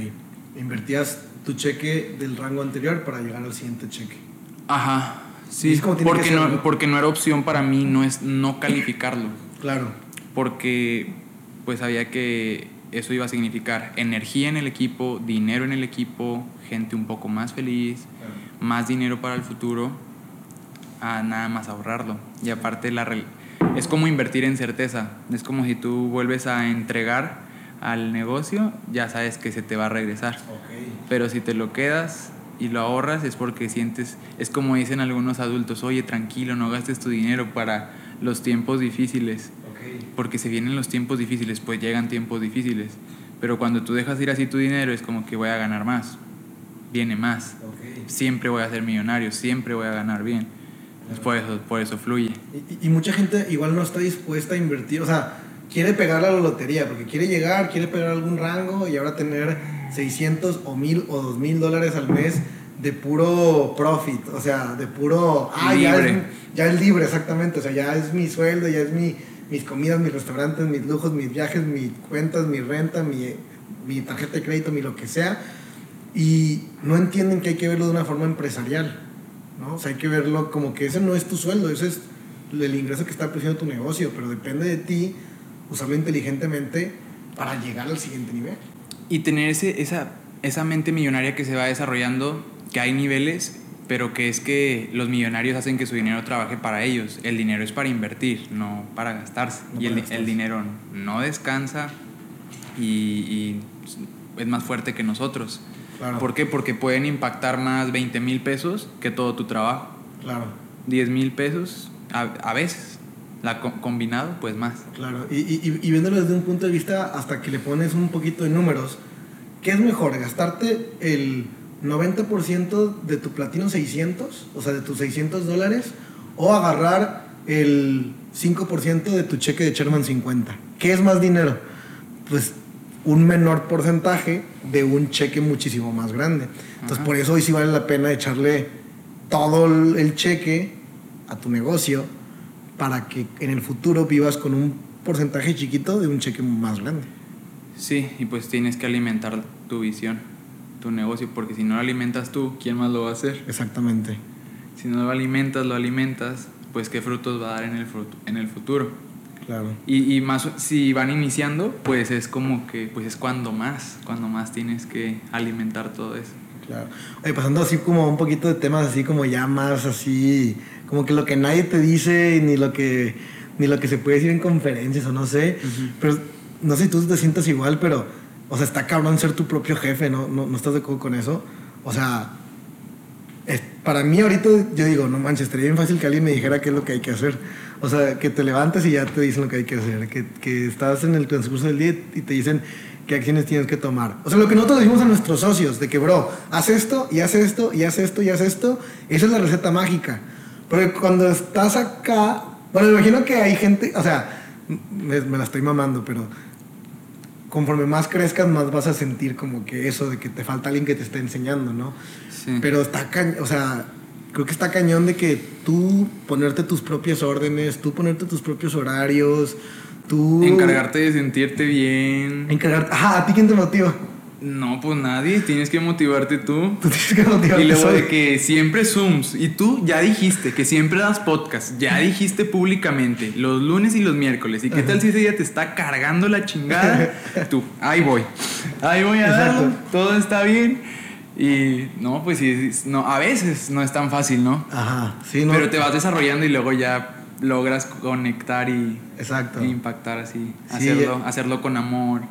Invertías tu cheque del rango anterior para llegar al siguiente cheque. Ajá. Sí, porque ser, no, porque no era opción para mí no es no calificarlo. Claro. porque pues sabía que eso iba a significar energía en el equipo, dinero en el equipo, gente un poco más feliz, más dinero para el futuro, a nada más ahorrarlo. Y aparte la es como invertir en certeza, es como si tú vuelves a entregar al negocio, ya sabes que se te va a regresar. Ok. Pero si te lo quedas y lo ahorras es porque sientes, es como dicen algunos adultos, oye, tranquilo, no gastes tu dinero para los tiempos difíciles Ok. porque se vienen los tiempos difíciles, pues llegan tiempos difíciles. Pero cuando tú dejas ir así tu dinero es como que voy a ganar más, viene más, Ok. siempre voy a ser millonario, siempre voy a ganar bien. Pues por eso, por eso fluye. Y, y mucha gente igual no está dispuesta a invertir, o sea, quiere pegarle a la lotería, porque quiere llegar, quiere pegar algún rango y ahora tener 600 o 1000 o 2000 dólares al mes de puro profit, o sea, de puro... Ah, ya Libre. es, ya es libre, exactamente, o sea, ya es mi sueldo, ya es mi, mis comidas, mis restaurantes, mis lujos, mis viajes, mis cuentas, mi renta, mi, mi tarjeta de crédito, mi lo que sea, y no entienden que hay que verlo de una forma empresarial, ¿no? O sea, hay que verlo como que ese no es tu sueldo, ese es el ingreso que está produciendo tu negocio, pero depende de ti usarlo inteligentemente para llegar al siguiente nivel. Y tener ese, esa, esa mente millonaria que se va desarrollando, que hay niveles, pero que es que los millonarios hacen que su dinero trabaje para ellos. El dinero es para invertir, no para gastarse. No y para el, gastarse. el dinero no descansa y, y es más fuerte que nosotros. Claro. ¿Por qué? Porque pueden impactar más 20 mil pesos que todo tu trabajo. Claro, 10 mil pesos a, a veces. La co- combinado, pues más. claro. Y, y, y viéndolo desde un punto de vista hasta que le pones un poquito de números, ¿qué es mejor? ¿Gastarte el 90% de tu platino 600, o sea, de tus 600 dólares, o agarrar el 5% de tu cheque de Sherman 50? ¿Qué es más dinero? Pues un menor porcentaje de un cheque muchísimo más grande. Entonces, Ajá. por eso hoy sí vale la pena echarle todo el el cheque a tu negocio para que en el futuro vivas con un porcentaje chiquito de un cheque más grande. Sí, y pues tienes que alimentar tu visión, tu negocio, porque si no lo alimentas tú, ¿quién más lo va a hacer? Exactamente. Si no lo alimentas, lo alimentas, pues qué frutos va a dar en el, en el futuro. Claro. Y, y más si van iniciando, pues es como que, pues es cuando más, cuando más tienes que alimentar todo eso. Claro. Oye, pasando así como un poquito de temas así como ya más así, como que lo que nadie te dice ni lo que ni lo que se puede decir en conferencias o no sé, pero no sé si tú te sientas igual, pero o sea, está cabrón ser tu propio jefe, ¿no? ¿No, no estás de acuerdo con eso? O sea, es- para mí ahorita yo digo, no manches, estaría bien fácil que alguien me dijera qué es lo que hay que hacer. O sea, que te levantes y ya te dicen lo que hay que hacer. Que, que estás en el transcurso del día y te dicen qué acciones tienes que tomar. O sea, lo que nosotros decimos a nuestros socios, de que, bro, haz esto y haz esto y haz esto y haz esto, esa es la receta mágica. Porque cuando estás acá, bueno, me imagino que hay gente, o sea, me, me la estoy mamando, pero conforme más crezcas, más vas a sentir como que eso de que te falta alguien que te esté enseñando, ¿no? Sí. Pero está cañón, o sea, creo que está cañón de que tú ponerte tus propias órdenes, tú ponerte tus propios horarios, tú... Encargarte de sentirte bien. Encargarte... Ajá, ¿a ti quién te motiva? No, pues nadie, tienes que motivarte tú. Tú tienes que motivarte Y luego de que siempre Zooms. Y tú ya dijiste que siempre das podcast. Ya dijiste públicamente los lunes y los miércoles. ¿Y qué tal si ese día te está cargando la chingada? Tú, ahí voy. Ahí voy a Exacto. darlo. Todo está bien. Y no, pues sí, no, a veces no es tan fácil, ¿no? Ajá, sí, no. Pero te vas desarrollando y luego ya logras conectar y, Exacto. e impactar así. Sí, hacerlo, hacerlo con amor,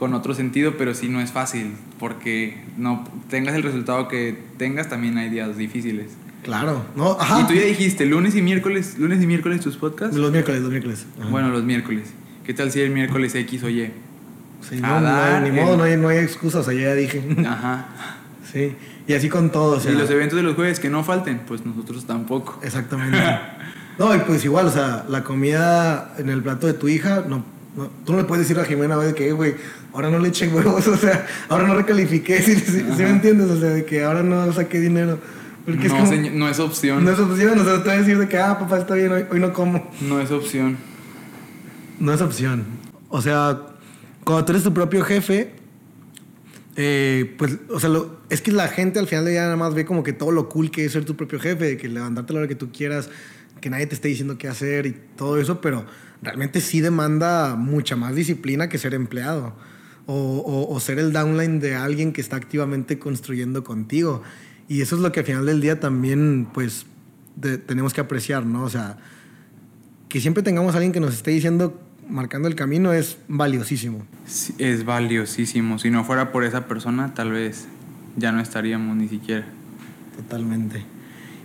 con otro sentido, pero sí no es fácil. Porque no tengas el resultado que tengas, también hay días difíciles. Claro, no, ajá. Y tú ya dijiste, lunes y miércoles, lunes y miércoles tus podcasts. Los miércoles, los miércoles. Ajá. Bueno, los miércoles. ¿Qué tal si el miércoles X o Y? Sí, no, no, ni el- modo, no hay, no hay excusas, o sea, ya dije. Ajá. sí, y así con todo, o sea, y los eventos de los jueves que no falten, pues nosotros tampoco. Exactamente. No, y pues igual, o sea, la comida en el plato de tu hija, no- tú no le puedes decir a Jimena, güey, de que, "Eh, güey, ahora no le eché huevos, o sea, ahora no recalifiqué, ¿sí, sí- sí Ajá. me entiendes? O sea, de que ahora no saqué dinero. Porque es No, como, señor, no es opción. no es opción, o sea, te voy a decir de que, ah, papá, está bien, hoy, hoy no como. No es opción. No es opción. O sea, cuando tú eres tu propio jefe, eh, pues, o sea, lo- es que la gente al final de día nada más ve como que todo lo cool que es ser tu propio jefe, de que levantarte a la hora que tú quieras, que nadie te esté diciendo qué hacer y todo eso, pero realmente sí demanda mucha más disciplina que ser empleado o, o- o ser el downline de alguien que está activamente construyendo contigo. Y eso es lo que al final del día también, pues, de- tenemos que apreciar, ¿no? O sea, que siempre tengamos a alguien que nos esté diciendo, marcando el camino, es valiosísimo. Sí, es valiosísimo. Si no fuera por esa persona, tal vez ya no estaríamos ni siquiera. Totalmente.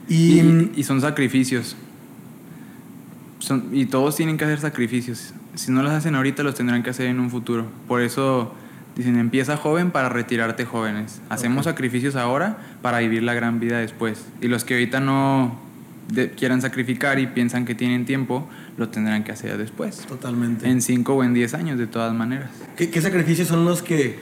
Y, Y, y son sacrificios. Son- y todos tienen que hacer sacrificios. Si no los hacen ahorita, los tendrán que hacer en un futuro. Por eso dicen, empieza joven para retirarte jóvenes. Hacemos sacrificios ahora para vivir la gran vida después. Y los que ahorita no de- quieran sacrificar y piensan que tienen tiempo, lo tendrán que hacer después. totalmente. En 5 o en 10 años, de todas maneras. ¿Qué, qué sacrificios son los que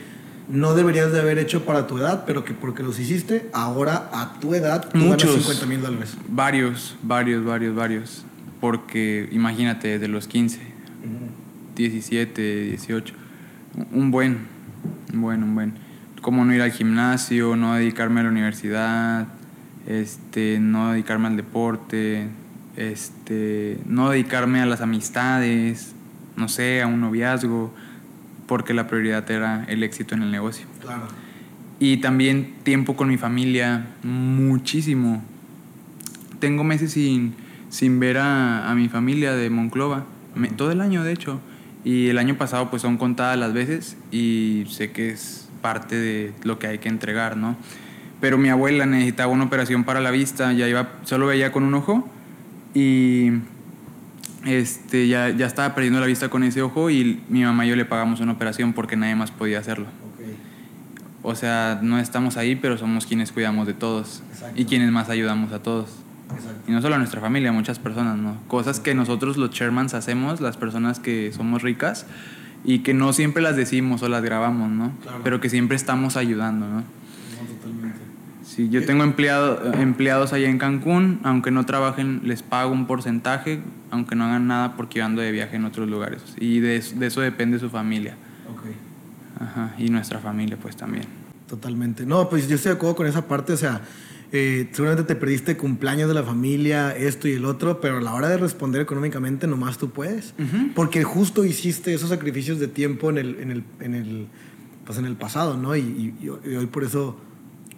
no deberías de haber hecho para tu edad, pero que porque los hiciste, ahora a tu edad tú ganas Muchos. 50 mil dólares? Varios, varios, varios, varios. Porque imagínate, desde los 15, 17, 18, un buen, un buen, un buen. Como no ir al gimnasio, no dedicarme a la universidad, este, no dedicarme al deporte, este, no dedicarme a las amistades, no sé, a un noviazgo. porque la prioridad era el éxito en el negocio. Claro. Y también tiempo con mi familia, muchísimo. Tengo meses sin, sin ver a, a mi familia de Monclova, Me- todo el año de hecho. Y el año pasado pues son contadas las veces y sé que es parte de lo que hay que entregar, ¿no? Pero mi abuela necesitaba una operación para la vista, ya iba, solo veía con un ojo y este, ya, ya estaba perdiendo la vista con ese ojo y mi mamá y yo le pagamos una operación porque nadie más podía hacerlo. O sea, no estamos ahí, pero somos quienes cuidamos de todos Exacto. y quienes más ayudamos a todos. Exacto. Y no solo a nuestra familia, a muchas personas, ¿no? Cosas que nosotros los chairmans hacemos, las personas que somos ricas, y que no siempre las decimos o las grabamos, ¿no? Claro. Pero que siempre estamos ayudando, ¿no? No, totalmente. Sí, yo tengo empleado, empleados allá en Cancún, aunque no trabajen, les pago un porcentaje, aunque no hagan nada porque yo ando de viaje en otros lugares. Y de, de eso depende su familia. Ok. Ajá, y nuestra familia, pues también. Totalmente. No, pues yo estoy de acuerdo con esa parte. O sea, eh, seguramente te perdiste cumpleaños de la familia, esto y el otro, pero a la hora de responder económicamente nomás tú puedes. Ujú. Porque justo hiciste esos sacrificios de tiempo en el, en el, en el, pues en el pasado, ¿no? Y, y- y hoy por eso,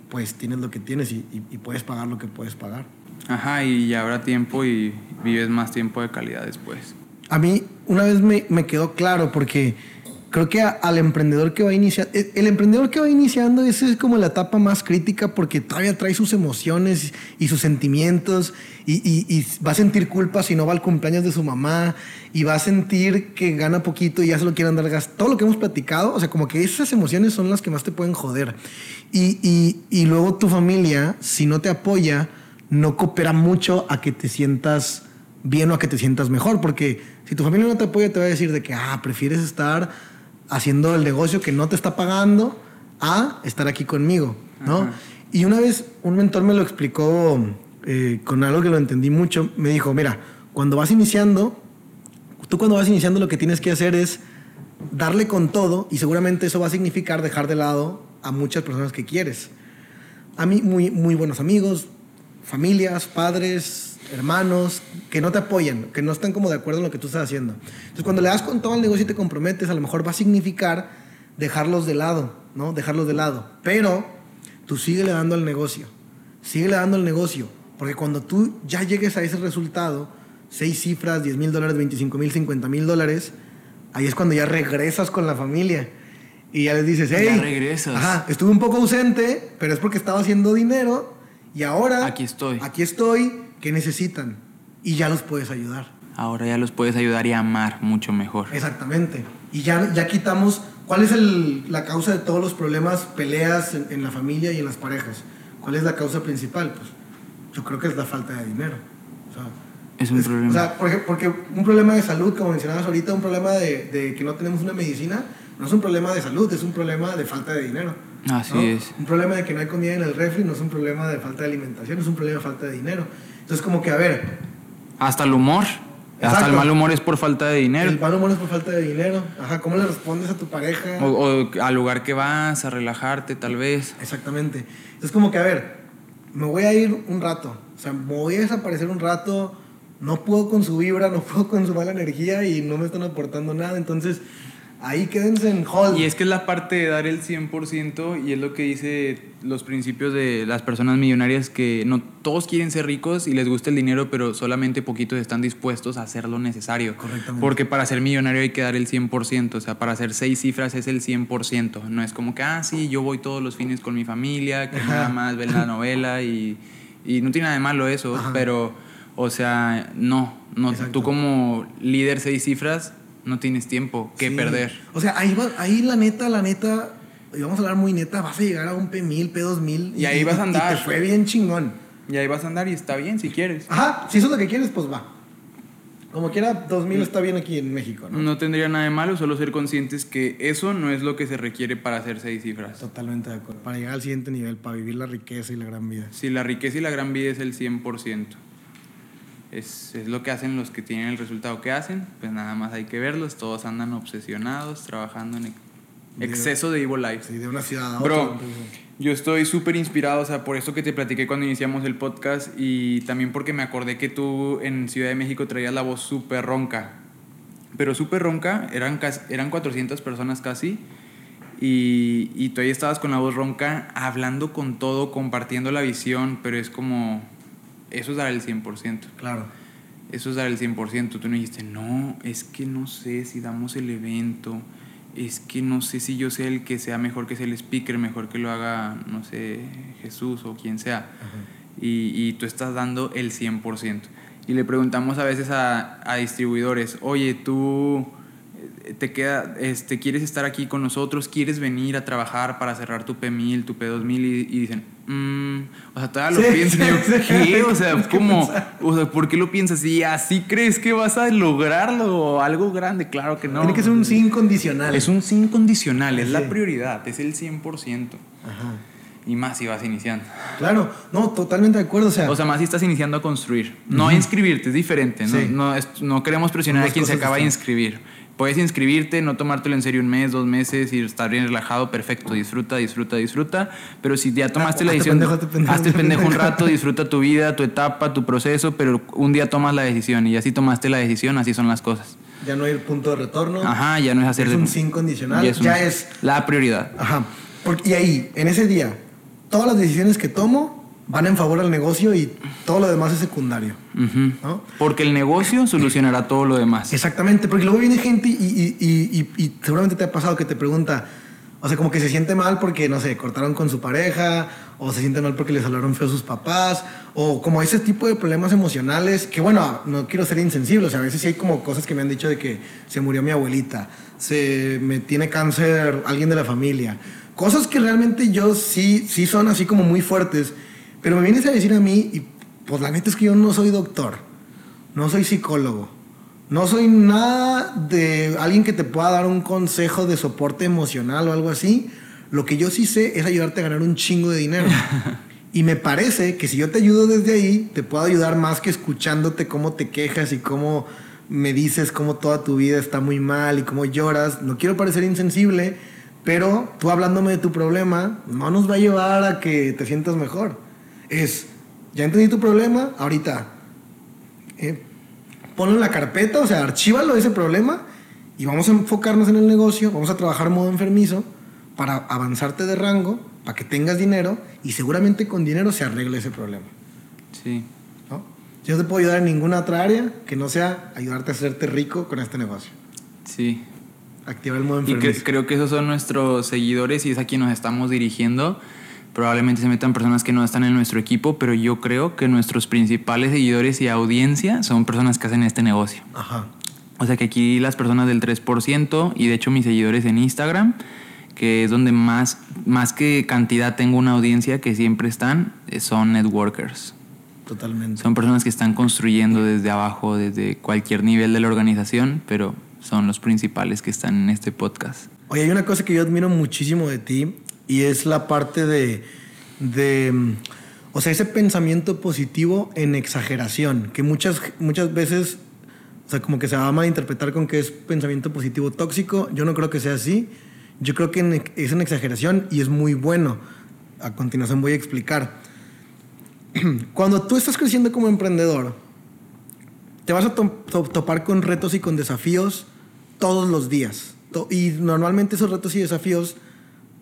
pues tienes lo que tienes y, y- puedes pagar lo que puedes pagar. Ajá, y habrá tiempo y vives más tiempo de calidad después. A mí una vez me, me quedó claro porque creo que al emprendedor que va iniciando, el, el emprendedor que va iniciando, esa es como la etapa más crítica porque todavía trae sus emociones y sus sentimientos y, va a sentir culpa si no va al cumpleaños de su mamá y va a sentir que gana poquito y ya se lo quieren dar gas. Todo lo que hemos platicado, o sea, como que esas emociones son las que más te pueden joder. Y- y luego tu familia, si no te apoya, no coopera mucho a que te sientas bien o a que te sientas mejor, porque si tu familia no te apoya te va a decir de que, ah, prefieres estar haciendo el negocio que no te está pagando a estar aquí conmigo, ¿no? Ajá. Y una vez un mentor me lo explicó eh, con algo que lo entendí mucho, me dijo, mira, cuando vas iniciando, tú cuando vas iniciando lo que tienes que hacer es darle con todo y seguramente eso va a significar dejar de lado a muchas personas que quieres. A mí muy, muy buenos amigos, familias, padres, hermanos, que no te apoyan, que no están como de acuerdo en lo que tú estás haciendo. Entonces cuando le das con todo al negocio y te comprometes, a lo mejor va a significar dejarlos de lado, ¿no? Dejarlos de lado. Pero tú síguele dando al negocio, síguele dando al negocio, porque cuando tú ya llegues a ese resultado, seis cifras, 10 mil dólares, 25 mil, 50 mil dólares, ahí es cuando ya regresas con la familia. Y ya les dices, hey, Ya regresas. Ajá, estuve un poco ausente, pero es porque estaba haciendo dinero y ahora Aquí estoy. Aquí estoy, ¿qué necesitan? Y ya los puedes ayudar. Ahora ya los puedes ayudar y amar mucho mejor. Exactamente. Y ya, ya quitamos cuál es el- la causa de todos los problemas, peleas en, en la familia y en las parejas. ¿Cuál es la causa principal? Pues yo creo que es la falta de dinero. O sea, Es un problema. O sea, porque, porque un problema de salud, como mencionabas ahorita, un problema de, de que no tenemos una medicina, no es un problema de salud, es un problema de falta de dinero. Así ¿no? es. Un problema de que no hay comida en el refri no es un problema de falta de alimentación, es un problema de falta de dinero. Entonces, como que, a ver, Hasta el humor. Hasta el mal humor es por falta de dinero. el mal humor es por falta de dinero. Ajá, ¿cómo le respondes a tu pareja? O, o al lugar que vas, a relajarte tal vez. Exactamente. Entonces, como que, a ver, me voy a ir un rato. O sea, me voy a desaparecer un rato. No puedo con su vibra, no puedo con su mala energía y no me están aportando nada. Entonces, ahí quédense en hold. Y es que es la parte de dar el 100% y es lo que dice los principios de las personas millonarias que no todos quieren ser ricos y les gusta el dinero, pero solamente poquitos están dispuestos a hacer lo necesario. Correctamente. Porque para ser millonario hay que dar el 100%, o sea, para hacer seis cifras es el 100%. No es como que, ah, sí, yo voy todos los fines con mi familia, que Ajá. nada más ven la novela y, y no tiene nada de malo eso, Ajá. pero, o sea, no, no Exacto. tú como líder seis cifras no tienes tiempo que Sí. perder. O sea, ahí, va, ahí la neta, la neta, y vamos a hablar muy neta, vas a llegar a un P1000, P2000. Y ahí vas a andar. Y te fue bien chingón. Y ahí vas a andar y está bien si quieres. Ajá, si eso es lo que quieres, pues va. Como quiera, 2000 está bien aquí en México, ¿no? No tendría nada de malo, solo ser conscientes que eso no es lo que se requiere para hacer seis cifras. Totalmente de acuerdo. Para llegar al siguiente nivel, para vivir la riqueza y la gran vida. Si la riqueza y la gran vida es el 100%, es, es lo que hacen los que tienen el resultado que hacen, pues nada más hay que verlos, todos andan obsesionados, trabajando en ex- De- exceso de Evil Life. Sí, de una ciudad a Bro, otra. yo estoy súper inspirado, o sea, por eso que te platiqué cuando iniciamos el podcast y también porque me acordé que tú en Ciudad de México traías la voz súper ronca. pero súper ronca, eran, eran 400 personas casi. Y, y tú ahí estabas con la voz ronca, hablando con todo, compartiendo la visión, pero es como, eso es dar el 100%. Claro. Eso es dar el 100%. Tú no dijiste, no, es que no sé si damos el evento, es que no sé si yo sé el que sea mejor que sea el speaker, mejor que lo haga, no sé, Jesús o quien sea. Y, y, tú estás dando el 100%. Y le preguntamos a veces a, a distribuidores, oye, tú te queda, este, quieres estar aquí con nosotros, quieres venir a trabajar para cerrar tu P1000, tu P2000 y, y dicen, mmm, o sea, todavía lo piensan. ¿Qué? O sea, ¿cómo? O sea, ¿por qué lo piensas? Y así crees que vas a lograrlo, algo grande, claro que no. Tiene que ser un sí incondicional. Es un sí incondicional, es la prioridad, es el 100%. Ajá. Y más si vas iniciando. Claro, no, totalmente de acuerdo. O sea, o sea más si estás iniciando a construir. No a inscribirte, es diferente. No, no, no, queremos presionar a quien se acaba de inscribir Puedes inscribirte, no tomártelo en serio un mes, dos meses y estar bien relajado, perfecto, disfruta, disfruta, disfruta. Pero si ya tomaste la decisión, hazte pendejo, hazte pendejo un rato, disfruta tu vida, tu etapa, tu proceso, pero un día tomas la decisión y así tomaste la decisión, así son las cosas. Ya no hay punto de retorno. Ajá, ya no es hacer... Es un sin condicional, ya es... La prioridad. Ajá. Porque, y ahí, en ese día, todas las decisiones que tomo van en favor al negocio y todo lo demás es secundario. ¿no? Porque el negocio solucionará todo lo demás. Exactamente, porque luego viene gente y, y, y, seguramente te ha pasado que te pregunta, o sea, como que se siente mal porque, no sé, cortaron con su pareja, o se siente mal porque les hablaron feo sus papás, o como ese tipo de problemas emocionales, que bueno, no quiero ser insensible, o sea, a veces sí hay como cosas que me han dicho de que se murió mi abuelita, se me tiene cáncer alguien de la familia, cosas que realmente yo sí, sí son así como muy fuertes pero me vienes a decir a mí, y pues la neta es que yo no soy doctor, no soy psicólogo, no soy nada de alguien que te pueda dar un consejo de soporte emocional o algo así. Lo que yo sí sé es ayudarte a ganar un chingo de dinero. Y me parece que si yo te ayudo desde ahí, te puedo ayudar más que escuchándote cómo te quejas y cómo me dices cómo toda tu vida está muy mal y cómo lloras. No quiero parecer insensible, pero tú hablándome de tu problema no nos va a llevar a que te sientas mejor es, ya entendí tu problema, ahorita eh, ponlo en la carpeta, o sea, archívalo ese problema y vamos a enfocarnos en el negocio, vamos a trabajar modo enfermizo para avanzarte de rango, para que tengas dinero y seguramente con dinero se arregle ese problema. Sí. ¿No? Yo no te puedo ayudar en ninguna otra área que no sea ayudarte a hacerte rico con este negocio. Sí. Activar el modo enfermizo. Y creo que esos son nuestros seguidores y es a quien nos estamos dirigiendo probablemente se metan personas que no están en nuestro equipo, pero yo creo que nuestros principales seguidores y audiencia son personas que hacen este negocio. Ajá. O sea que aquí las personas del 3% y de hecho mis seguidores en Instagram, que es donde más, más que cantidad tengo una audiencia que siempre están, eh, son networkers. Totalmente. Son personas que están construyendo desde abajo, desde cualquier nivel de la organización, pero son los principales que están en este podcast. Oye, hay una cosa que yo admiro muchísimo de ti y es la parte de, de, o sea, ese pensamiento positivo en exageración, que muchas, muchas veces, o sea, como que se va a malinterpretar con que es pensamiento positivo tóxico. Yo no creo que sea así. Yo creo que es en exageración y es muy bueno. A continuación voy a explicar. Cuando tú estás creciendo como emprendedor, te vas a topar con retos y con desafíos todos los días. Y normalmente esos retos y desafíos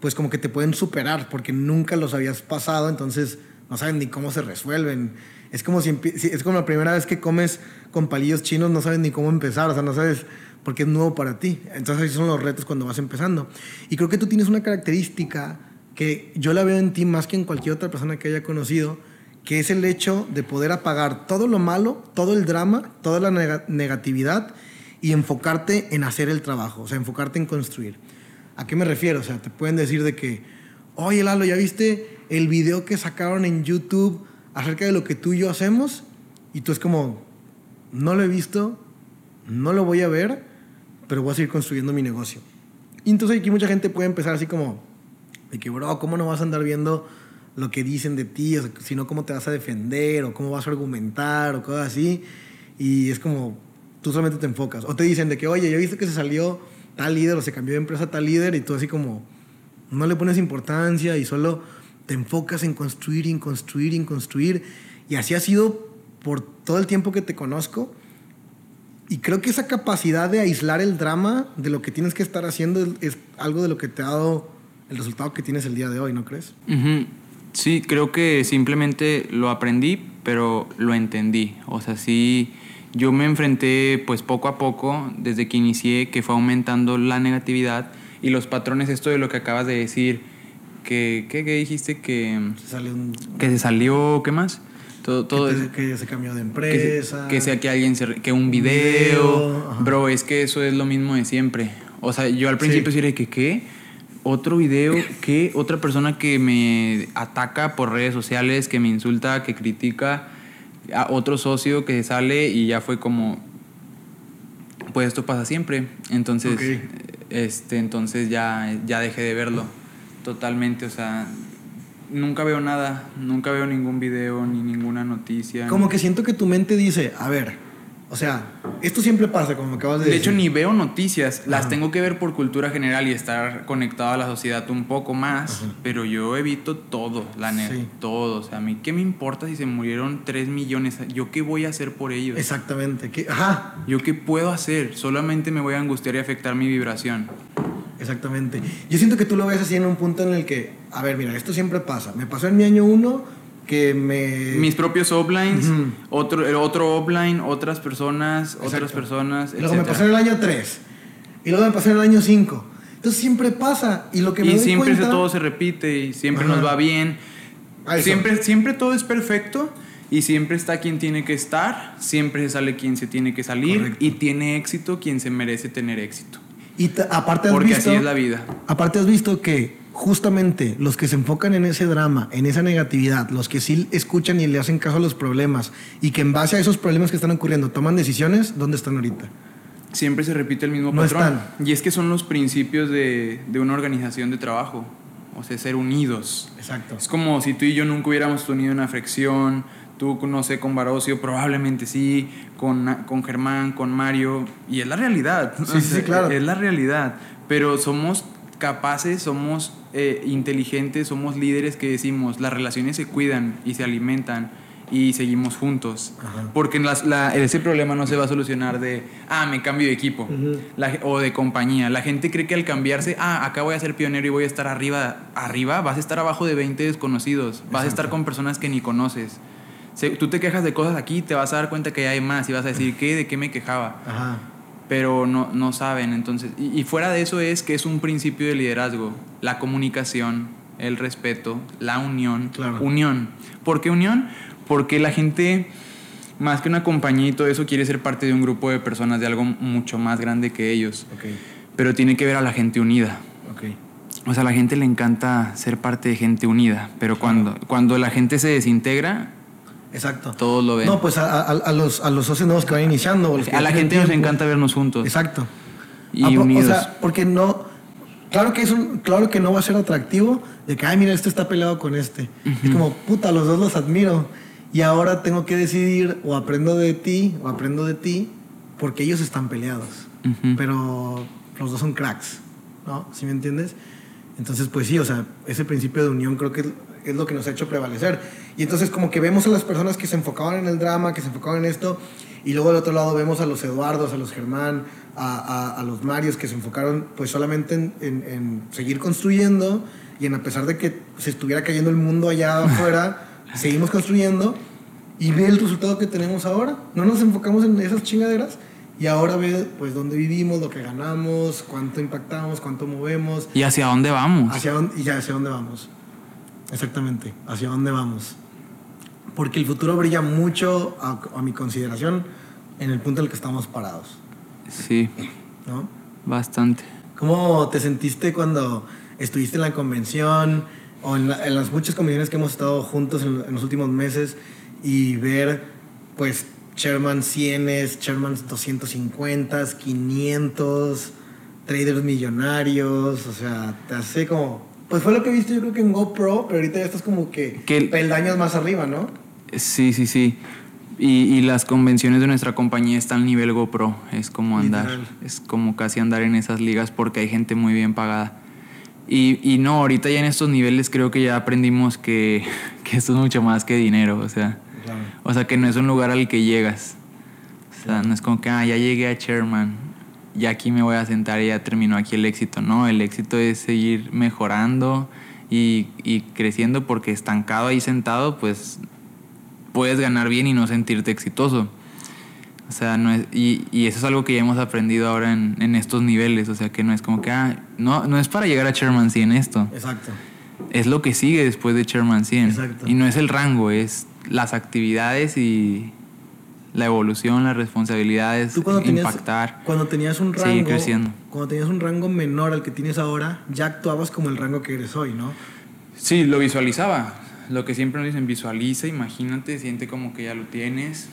pues como que te pueden superar porque nunca los habías pasado, entonces no saben ni cómo se resuelven. Es como, si, es como la primera vez que comes con palillos chinos, no sabes ni cómo empezar, o sea, no sabes porque es nuevo para ti. Entonces esos son los retos cuando vas empezando. Y creo que tú tienes una característica que yo la veo en ti más que en cualquier otra persona que haya conocido, que es el hecho de poder apagar todo lo malo, todo el drama, toda la negatividad y enfocarte en hacer el trabajo, o sea, enfocarte en construir. ¿A qué me refiero? O sea, te pueden decir de que, oye Lalo, ¿ya viste el video que sacaron en YouTube acerca de lo que tú y yo hacemos? Y tú es como, no lo he visto, no lo voy a ver, pero voy a seguir construyendo mi negocio. Y entonces aquí mucha gente puede empezar así como, de que, bro, ¿cómo no vas a andar viendo lo que dicen de ti? O sino cómo te vas a defender, o cómo vas a argumentar, o cosas así. Y es como, tú solamente te enfocas. O te dicen de que, oye, ¿ya viste que se salió tal líder o se cambió de empresa tal líder y tú así como no le pones importancia y solo te enfocas en construir, en construir, en construir. Y así ha sido por todo el tiempo que te conozco. Y creo que esa capacidad de aislar el drama de lo que tienes que estar haciendo es, algo de lo que te ha dado el resultado que tienes el día de hoy, ¿no crees? Sí, creo que simplemente lo aprendí, pero lo entendí. O sea, sí, yo me enfrenté pues poco a poco, desde que inicié, que fue aumentando la negatividad y los patrones, esto de lo que acabas de decir, que, ¿qué, qué dijiste? Que, Se sale un... que se salió, ¿qué más? Todo, todo que, te- que se cambió de Que, empresa. que sea que alguien se, que un Un video, video, ajá. bro es que eso es lo mismo de siempre o sea yo al principio sí, que qué otro video qué otra persona que me ataca por redes sociales que me insulta que critica a otro socio que sale y ya fue como pues esto pasa siempre. Entonces este entonces ya ya dejé de verlo totalmente o sea nunca veo nada nunca veo ningún video ni ninguna noticia. Como que siento que tu mente dice, a ver, o sea, esto siempre pasa, como acabas de, De decir. hecho, ni veo noticias, las Ajá. tengo que ver por cultura general y estar conectado a la sociedad un poco más, Ajá. pero yo evito todo, la neta, Sí. todo. O sea, a mí, ¿qué me importa si se murieron 3 millones? ¿Yo qué voy a hacer por ellos? Exactamente. que- Ajá, ¿Yo qué puedo hacer? Solamente me voy a angustiar y afectar mi vibración. exactamente. Yo siento que tú lo ves así en un punto en el que, a ver, mira, esto siempre pasa. Me pasó en mi año uno que me... Mis propios uplines, otro, el otro upline, otras personas, otras personas, Luego me etcétera. pasó en el año 3. Y luego me pasó en el año 5. Entonces siempre pasa. Y lo que me Y doy siempre cuenta, todo se repite y siempre Ajá. nos va bien. Eso. Siempre, siempre todo es perfecto y siempre está quien tiene que estar, siempre se sale quien se tiene que salir Correcto. y tiene éxito quien se merece tener éxito. Y aparte has Porque visto... así es la vida. Aparte has visto que justamente los que se enfocan en ese drama, en esa negatividad, los que sí escuchan y le hacen caso a los problemas y que en base a esos problemas que están ocurriendo toman decisiones, ¿dónde están ahorita? Siempre se repite el mismo No patrón. están. Y es que son los principios de, de una organización de trabajo. O sea, ser unidos. Exacto. Es como si tú y yo nunca hubiéramos tenido una fricción. Tú, no sé, con Barocio, probablemente sí. Con, con Germán, con Mario. Y es la realidad. Sí, sí, sí, claro. Es la realidad. Pero somos capaces, somos eh, inteligentes, somos líderes que decimos, las relaciones se cuidan y se alimentan y seguimos juntos. Ajá. Porque las- la- ese problema no se va a solucionar de, ah, me cambio de equipo. La- o de compañía. La gente cree que al cambiarse, ah, acá voy a ser pionero y voy a estar arriba. Arriba vas a estar abajo de 20 desconocidos. Vas a estar con personas que ni conoces. Se- tú te quejas de cosas aquí, te vas a dar cuenta que hay más y vas a decir, ¿qué? ¿De qué me quejaba? Ajá. Pero no, no saben. Entonces, y, y fuera de eso es que es un principio de liderazgo, la comunicación, el respeto, la unión. Claro. Unión. ¿Por qué unión? Porque la gente, más que una compañía y todo eso, quiere ser parte de un grupo de personas, de algo mucho más grande que ellos. Ok. Pero tiene que ver a la gente unida. Ok. O sea, a la gente le encanta ser parte de gente unida, pero cuando, cuando la gente se desintegra, Exacto. todos lo ven. No, pues a, a- a los, a los socios nuevos que van iniciando. a la gente nos encanta vernos juntos Exacto. y Ah, unidos. O sea, porque no. Claro que, es un- claro que no va a ser atractivo de que, ay, mira, este está peleado con este. Es como, puta, los dos los admiro. Y ahora tengo que decidir o aprendo de ti o aprendo de ti porque ellos están peleados. Pero los dos son cracks, ¿no? ¿Sí me entiendes? Entonces, pues sí, o sea, ese principio de unión creo que es lo que nos ha hecho prevalecer. Y entonces como que vemos a las personas que se enfocaban en el drama, que se enfocaban en esto, y luego del otro lado vemos a los Eduardos, a los Germán, a, a- a los Marios que se enfocaron pues solamente en, en- en seguir construyendo y en a pesar de que se estuviera cayendo el mundo allá afuera, seguimos construyendo y ve el resultado que tenemos ahora. No nos enfocamos en esas chingaderas y ahora ve pues dónde vivimos, lo que ganamos, cuánto impactamos, cuánto movemos, ¿Y hacia dónde vamos? hacia dónde, y ya hacia dónde vamos. Exactamente, hacia dónde vamos. Porque el futuro brilla mucho, a, a mi consideración, en el punto en el que estamos parados. Sí, ¿no? bastante. ¿Cómo te sentiste cuando estuviste en la convención o en, la- en las muchas convenciones que hemos estado juntos en, en los últimos meses y ver, pues, Sherman 100, Sherman 250, 500, traders millonarios, o sea, te hace como... Pues fue lo que viste yo creo que en GoPro, pero ahorita ya estás como que, Que el- peldaños más arriba, ¿no? Sí, sí, sí. Y, y las convenciones de nuestra compañía están al nivel GoPro. Es como andar. Literal. Es como casi andar en esas ligas porque hay gente muy bien pagada. Y, y no, ahorita ya en estos niveles creo que ya aprendimos que, que esto es mucho más que dinero. O sea, Claro. o sea, que no es un lugar al que llegas. O sea, no es como que, ah, ya llegué a chairman, ya aquí me voy a sentar y ya terminó aquí el éxito. No, el éxito es seguir mejorando y, y creciendo porque estancado ahí sentado, pues puedes ganar bien y no sentirte exitoso. O sea, no es, y, y, eso es algo que ya hemos aprendido ahora en, en, estos niveles. O sea, que no es como que, ah, no, no es para llegar a Chairman 100 esto. Exacto. Es lo que sigue después de Chairman 100. Exacto. Y no es el rango, es las actividades y la evolución, las responsabilidades, ¿Tú cuando impactar. Tenías, cuando tenías un rango. Seguir creciendo. Cuando tenías un rango menor al que tienes ahora, ya actuabas como el rango que eres hoy, ¿no? Sí, lo visualizaba. Lo que siempre nos dicen, visualiza, imagínate, siente como que ya lo tienes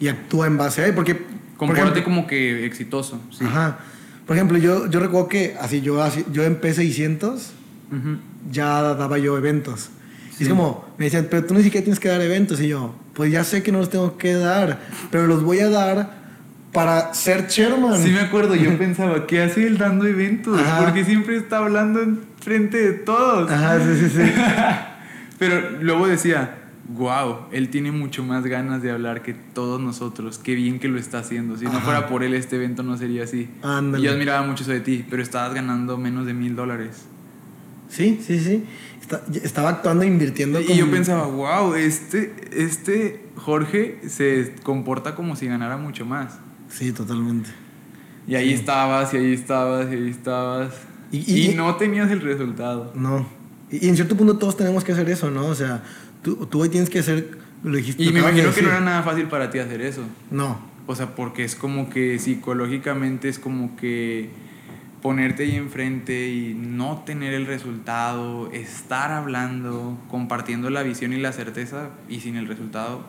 y actúa en base a él. Porque. Compórtate como que exitoso. Sí. Ajá. Por ejemplo, yo, yo recuerdo que así yo, así, yo en P600 uh -huh. ya daba yo eventos. Sí. Y es como, me decían, pero tú ni siquiera tienes que dar eventos. Y yo, pues ya sé que no los tengo que dar, pero los voy a dar para ser chairman. Sí, me acuerdo. Yo pensaba, ¿qué hace él dando eventos? Ajá. Porque siempre está hablando en frente de todos. Ajá, sí, sí, sí. pero luego decía, wow, él tiene mucho más ganas de hablar que todos nosotros. Qué bien que lo está haciendo. Si Ajá. no fuera por él, este evento no sería así. Ándale. Y yo admiraba mucho eso de ti, pero estabas ganando menos de mil dólares. Sí, sí, sí. Está, estaba actuando e invirtiendo. Y como... yo pensaba, wow, este, este Jorge se comporta como si ganara mucho más. Sí, totalmente. Y ahí sí. estabas, y ahí estabas, y ahí estabas. Y, y, y no tenías el resultado. No. Y, en cierto punto todos tenemos que hacer eso, ¿no? O sea, tú, tú hoy tienes que hacer lo dijiste. Y me imagino que no era nada fácil para ti hacer eso. No. O sea, porque es como que psicológicamente es como que ponerte ahí enfrente y no tener el resultado, estar hablando, compartiendo la visión y la certeza y sin el resultado.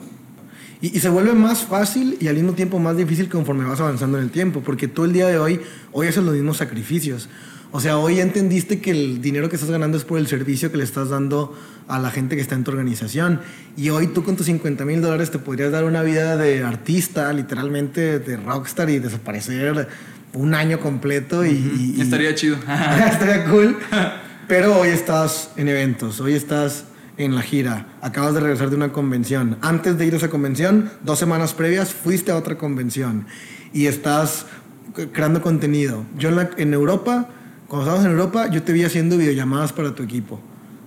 Y, y, se vuelve más fácil y al mismo tiempo más difícil conforme vas avanzando en el tiempo, porque tú el día de hoy, hoy haces los mismos sacrificios. O sea, hoy ya entendiste que el dinero que estás ganando es por el servicio que le estás dando a la gente que está en tu organización. Y hoy tú con tus 50 mil dólares te podrías dar una vida de artista, literalmente de rockstar y desaparecer un año completo. Y, estaría chido. estaría cool. Pero hoy estás en eventos, hoy estás en la gira, acabas de regresar de una convención. Antes de ir a esa convención, dos semanas previas, fuiste a otra convención y estás creando contenido. Yo en, la, en Europa cuando estábamos en Europa, yo te vi haciendo videollamadas para tu equipo.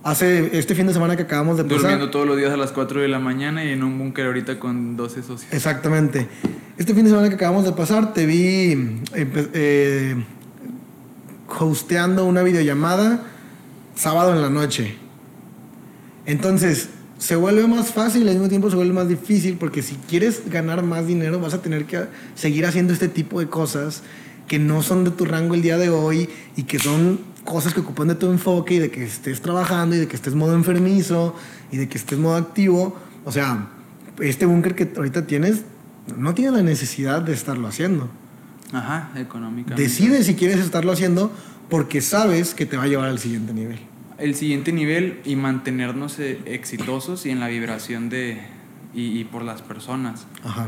Hace este fin de semana que acabamos de pasar. Durmiendo todos los días a las 4 de la mañana y en un búnker ahorita con 12 socios. Exactamente. Este fin de semana que acabamos de pasar, te vi eh, hosteando una videollamada sábado en la noche. Entonces, se vuelve más fácil y al mismo tiempo se vuelve más difícil porque si quieres ganar más dinero vas a tener que seguir haciendo este tipo de cosas que no son de tu rango el día de hoy y que son cosas que ocupan de tu enfoque y de que estés trabajando y de que estés modo enfermizo y de que estés modo activo. O sea, este búnker que ahorita tienes no tiene la necesidad de estarlo haciendo. Ajá, económicamente. Decide si quieres estarlo haciendo porque sabes que te va a llevar al siguiente nivel. El siguiente nivel y mantenernos exitosos y en la vibración de... y, y por las personas. Ajá.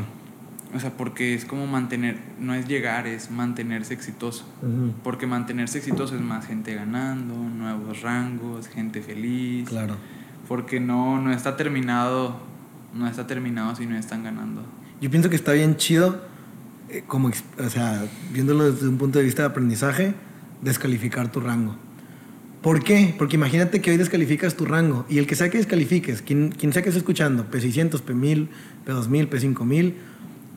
O sea, porque es como mantener, no es llegar, es mantenerse exitoso. Uh -huh. Porque mantenerse exitoso es más gente ganando, nuevos rangos, gente feliz. Claro. Porque no, no está terminado, no está terminado si no están ganando. Yo pienso que está bien chido, eh, como, o sea, viéndolo desde un punto de vista de aprendizaje, descalificar tu rango. ¿Por qué? Porque imagínate que hoy descalificas tu rango y el que sea que descalifiques, quien, quien sea que esté escuchando, P600, P1000, P2000, P5000,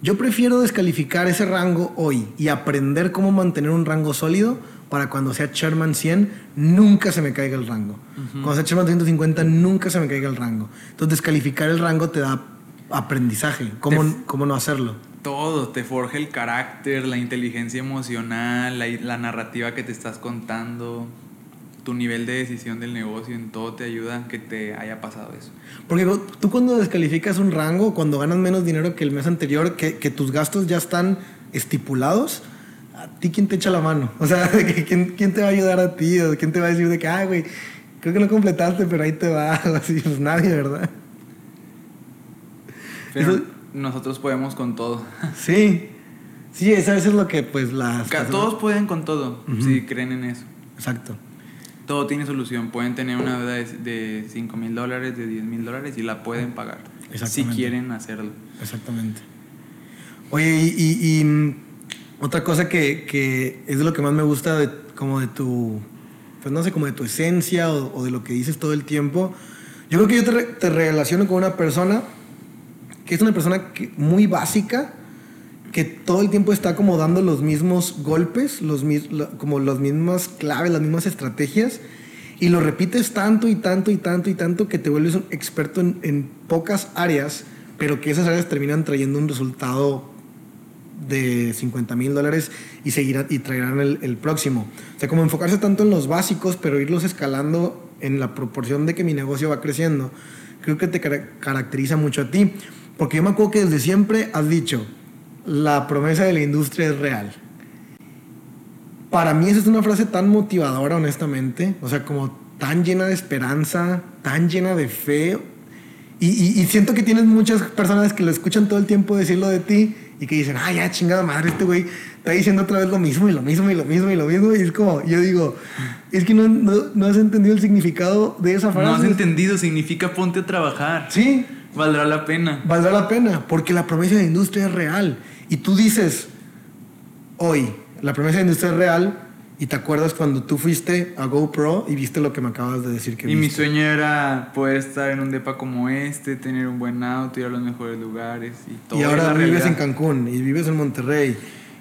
yo prefiero descalificar ese rango hoy y aprender cómo mantener un rango sólido para cuando sea Sherman 100 nunca se me caiga el rango. Uh -huh. Cuando sea Sherman 150 nunca se me caiga el rango. Entonces descalificar el rango te da aprendizaje. ¿Cómo, cómo no hacerlo? Todo, te forja el carácter, la inteligencia emocional, la, la narrativa que te estás contando tu nivel de decisión del negocio, en todo te ayuda que te haya pasado eso. Porque tú cuando descalificas un rango, cuando ganas menos dinero que el mes anterior, que, que tus gastos ya están estipulados, ¿a ti quién te echa la mano? O sea, ¿quién, quién te va a ayudar a ti? ¿O quién te va a decir de que, ah, güey, creo que no completaste, pero ahí te va? Así, pues nadie, ¿verdad? Pero eso, nosotros podemos con todo. Sí. Sí, eso, es lo que pues las... Todos pueden con todo, uh -huh. si creen en eso. Exacto todo tiene solución. Pueden tener una deuda de 5 mil dólares, de 10 mil dólares y la pueden pagar. Si quieren hacerlo. Exactamente. Oye, y, y- y, mm, otra cosa que, que es de lo que más me gusta de, como de tu, pues no sé, como de tu esencia o, o de lo que dices todo el tiempo. Yo creo que yo te, te relaciono con una persona que es una persona que- muy básica, que todo el tiempo está como dando los mismos golpes, los, como las mismas claves, las mismas estrategias, y lo repites tanto y tanto y tanto y tanto que te vuelves un experto en, en pocas áreas, pero que esas áreas terminan trayendo un resultado de 50 mil dólares y seguirán y traerán el, el próximo. O sea, como enfocarse tanto en los básicos, pero irlos escalando en la proporción de que mi negocio va creciendo, creo que te cara- caracteriza mucho a ti. Porque yo me acuerdo que desde siempre has dicho, la promesa de la industria es real. Para mí esa es una frase tan motivadora, honestamente. O sea, como tan llena de esperanza, tan llena de fe. Y, y- y siento que tienes muchas personas que lo escuchan todo el tiempo decirlo de ti y que dicen, ah, ya chingada madre, este güey está diciendo otra vez lo mismo y lo mismo y lo mismo y lo mismo. Y es como, yo digo, es que no, no, no has entendido el significado de esa frase. No has entendido, significa ponte a trabajar. Sí, Valdrá la pena. valdrá la pena, porque la promesa de la industria es real. Y tú dices, hoy, la promesa de industria es real, y te acuerdas cuando tú fuiste a GoPro y viste lo que me acabas de decir que Y mi sueño era poder estar en un depa como este, tener un buen auto, ir a los mejores lugares y todo. Y ahora vives en. Cancún y vives en Monterrey.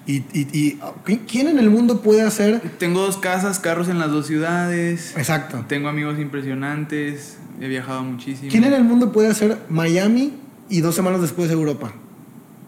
Y, y, y, ¿qui- ¿quién en el mundo puede hacer? Tengo dos casas, carros en las dos ciudades. Exacto. Tengo amigos impresionantes. He viajado muchísimo. ¿Quién en el mundo puede hacer Miami y dos semanas después Europa?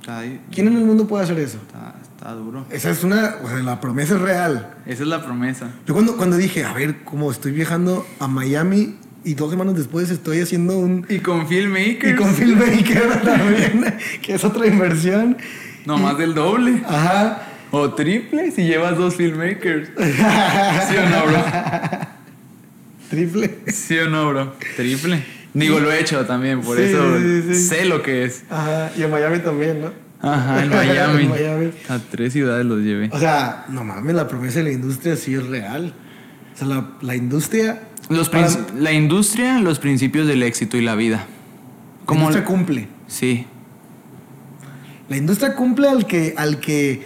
Está, ahí- ¿Quién en el mundo puede hacer eso? está, está duro. Esa es una, o sea, la promesa es real. Esa es la promesa. Yo cuando, cuando dije, a ver, como estoy viajando a Miami y dos semanas después estoy haciendo un... Y con filmmakers. Y con Filmmaker también, que es otra inversión. No más del doble. Ajá. O triple si llevas dos filmmakers. ¿Sí o no, bro? Triple. ¿Sí o no, bro? Triple. Digo, lo he hecho también, por Sí, eso sí, sé lo que es. Ajá. Y en Miami también, ¿no? Ajá, en Miami. En Miami. A tres ciudades los llevé. O sea, no mames, la promesa de la industria sí es real. O sea, la, la industria... Los para- la industria, los principios del éxito y la vida. la Como industria cumple. Sí. La industria cumple al que, al que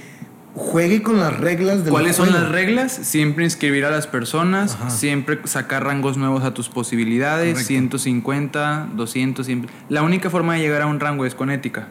juegue con las reglas del ¿Cuáles son las reglas? Siempre inscribir a las personas, Ajá. siempre sacar rangos nuevos a tus posibilidades, Correcto. 150, 200, siempre. La única forma de llegar a un rango es con ética.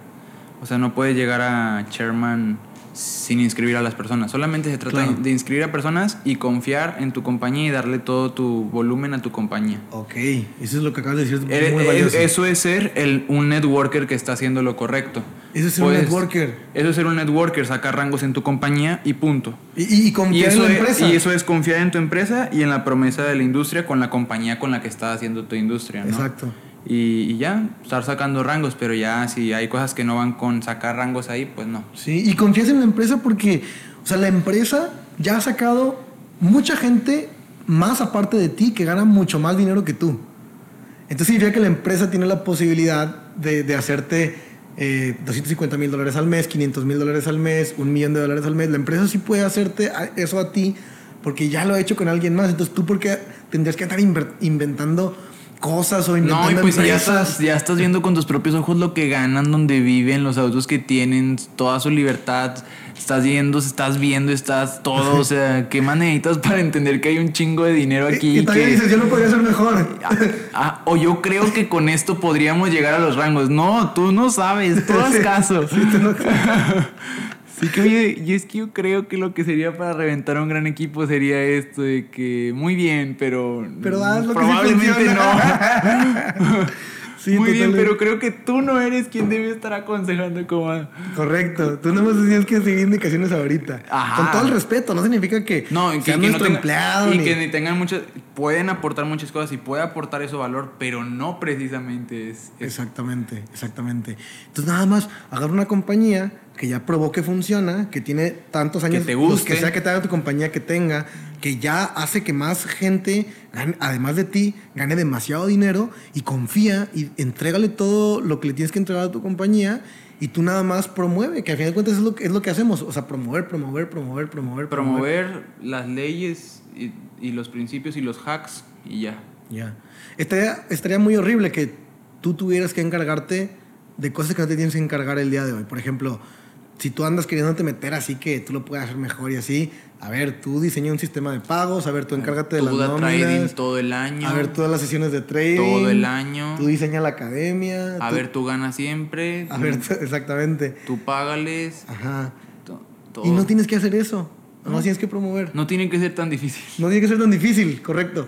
O sea, no puedes llegar a chairman sin inscribir a las personas. Solamente se trata Claro. de inscribir a personas y confiar en tu compañía y darle todo tu volumen a tu compañía. Ok, eso es lo que acabas de decir. Es muy es- valioso. eso es ser el, un networker que está haciendo lo correcto. Eso es ser un networker. Eso es ser un networker, sacar rangos en tu compañía y punto. Y, y, y Y confiar en la es, empresa. y eso es confiar en tu empresa y en la promesa de la industria con la compañía con la que estás haciendo tu industria. ¿no? Exacto. Y, y ya, estar sacando rangos, pero ya si hay cosas que no van con sacar rangos ahí, pues no. Sí, y confías en la empresa porque, o sea, la empresa ya ha sacado mucha gente más aparte de ti que gana mucho más dinero que tú. Entonces significa que la empresa tiene la posibilidad de, de hacerte eh, 250 mil dólares al mes, 500 mil dólares al mes, un millón de dólares al mes. La empresa sí puede hacerte eso a ti porque ya lo ha hecho con alguien más. Entonces tú, ¿por qué tendrías que estar inventando cosas o No, y pues ya estás, ya estás viendo con tus propios ojos lo que ganan, donde viven, los autos que tienen, toda su libertad. Estás yendo, estás viendo, estás todo. O sea, ¿qué más necesitas para entender que hay un chingo de dinero Y- aquí? y, también que- dices, yo lo podría hacer mejor. Ah, o yo creo que con esto podríamos llegar a los rangos. No, tú no sabes, tú haz caso. Sí que oye, y es que yo creo que lo que sería para reventar a un gran equipo sería esto de que muy bien, pero Pero haz lo que sí probablemente no. Sí, muy bien, pero creo que tú no eres quien debe estar aconsejando como Correcto. Tú nada más decías que seguir indicaciones ahorita. Ajá. Con todo el respeto, no significa que No, y que, seas que no nuestro tenga- empleado. y ni- que ni tengan muchas pueden aportar muchas cosas y puede aportar eso valor, pero no precisamente es, es Exactamente, exactamente. Entonces nada más agarra una compañía que ya probó que funciona, que tiene tantos años, te pues, que sea que tenga tu compañía que tenga, que ya hace que más gente, gane- además de ti, gane demasiado dinero y confía y entrégale todo lo que le tienes que entregar a tu compañía y tú nada más promueve, que al final de cuentas es lo, que- es lo que hacemos, o sea, promover, promover, promover, promover, promover las leyes y, y los principios y los hacks y ya. Ya. Estaría, estaría muy horrible que tú tuvieras que encargarte de cosas que no te tienes que encargar el día de hoy. Por ejemplo, si tú andas queriéndote meter así que tú lo puedes hacer mejor y así, a ver, tú diseña un sistema de pagos, a ver, tú encárgate de las Tú da trading nóminas, todo el año. a ver todas las sesiones de trading, todo el año. tú diseña la academia, A tú- ver, tú ganas siempre. a ver, exactamente, Tú págales. ajá. todo. Y no tienes que hacer eso, no tienes que promover. No tiene que ser tan difícil. No tiene que ser tan difícil, correcto.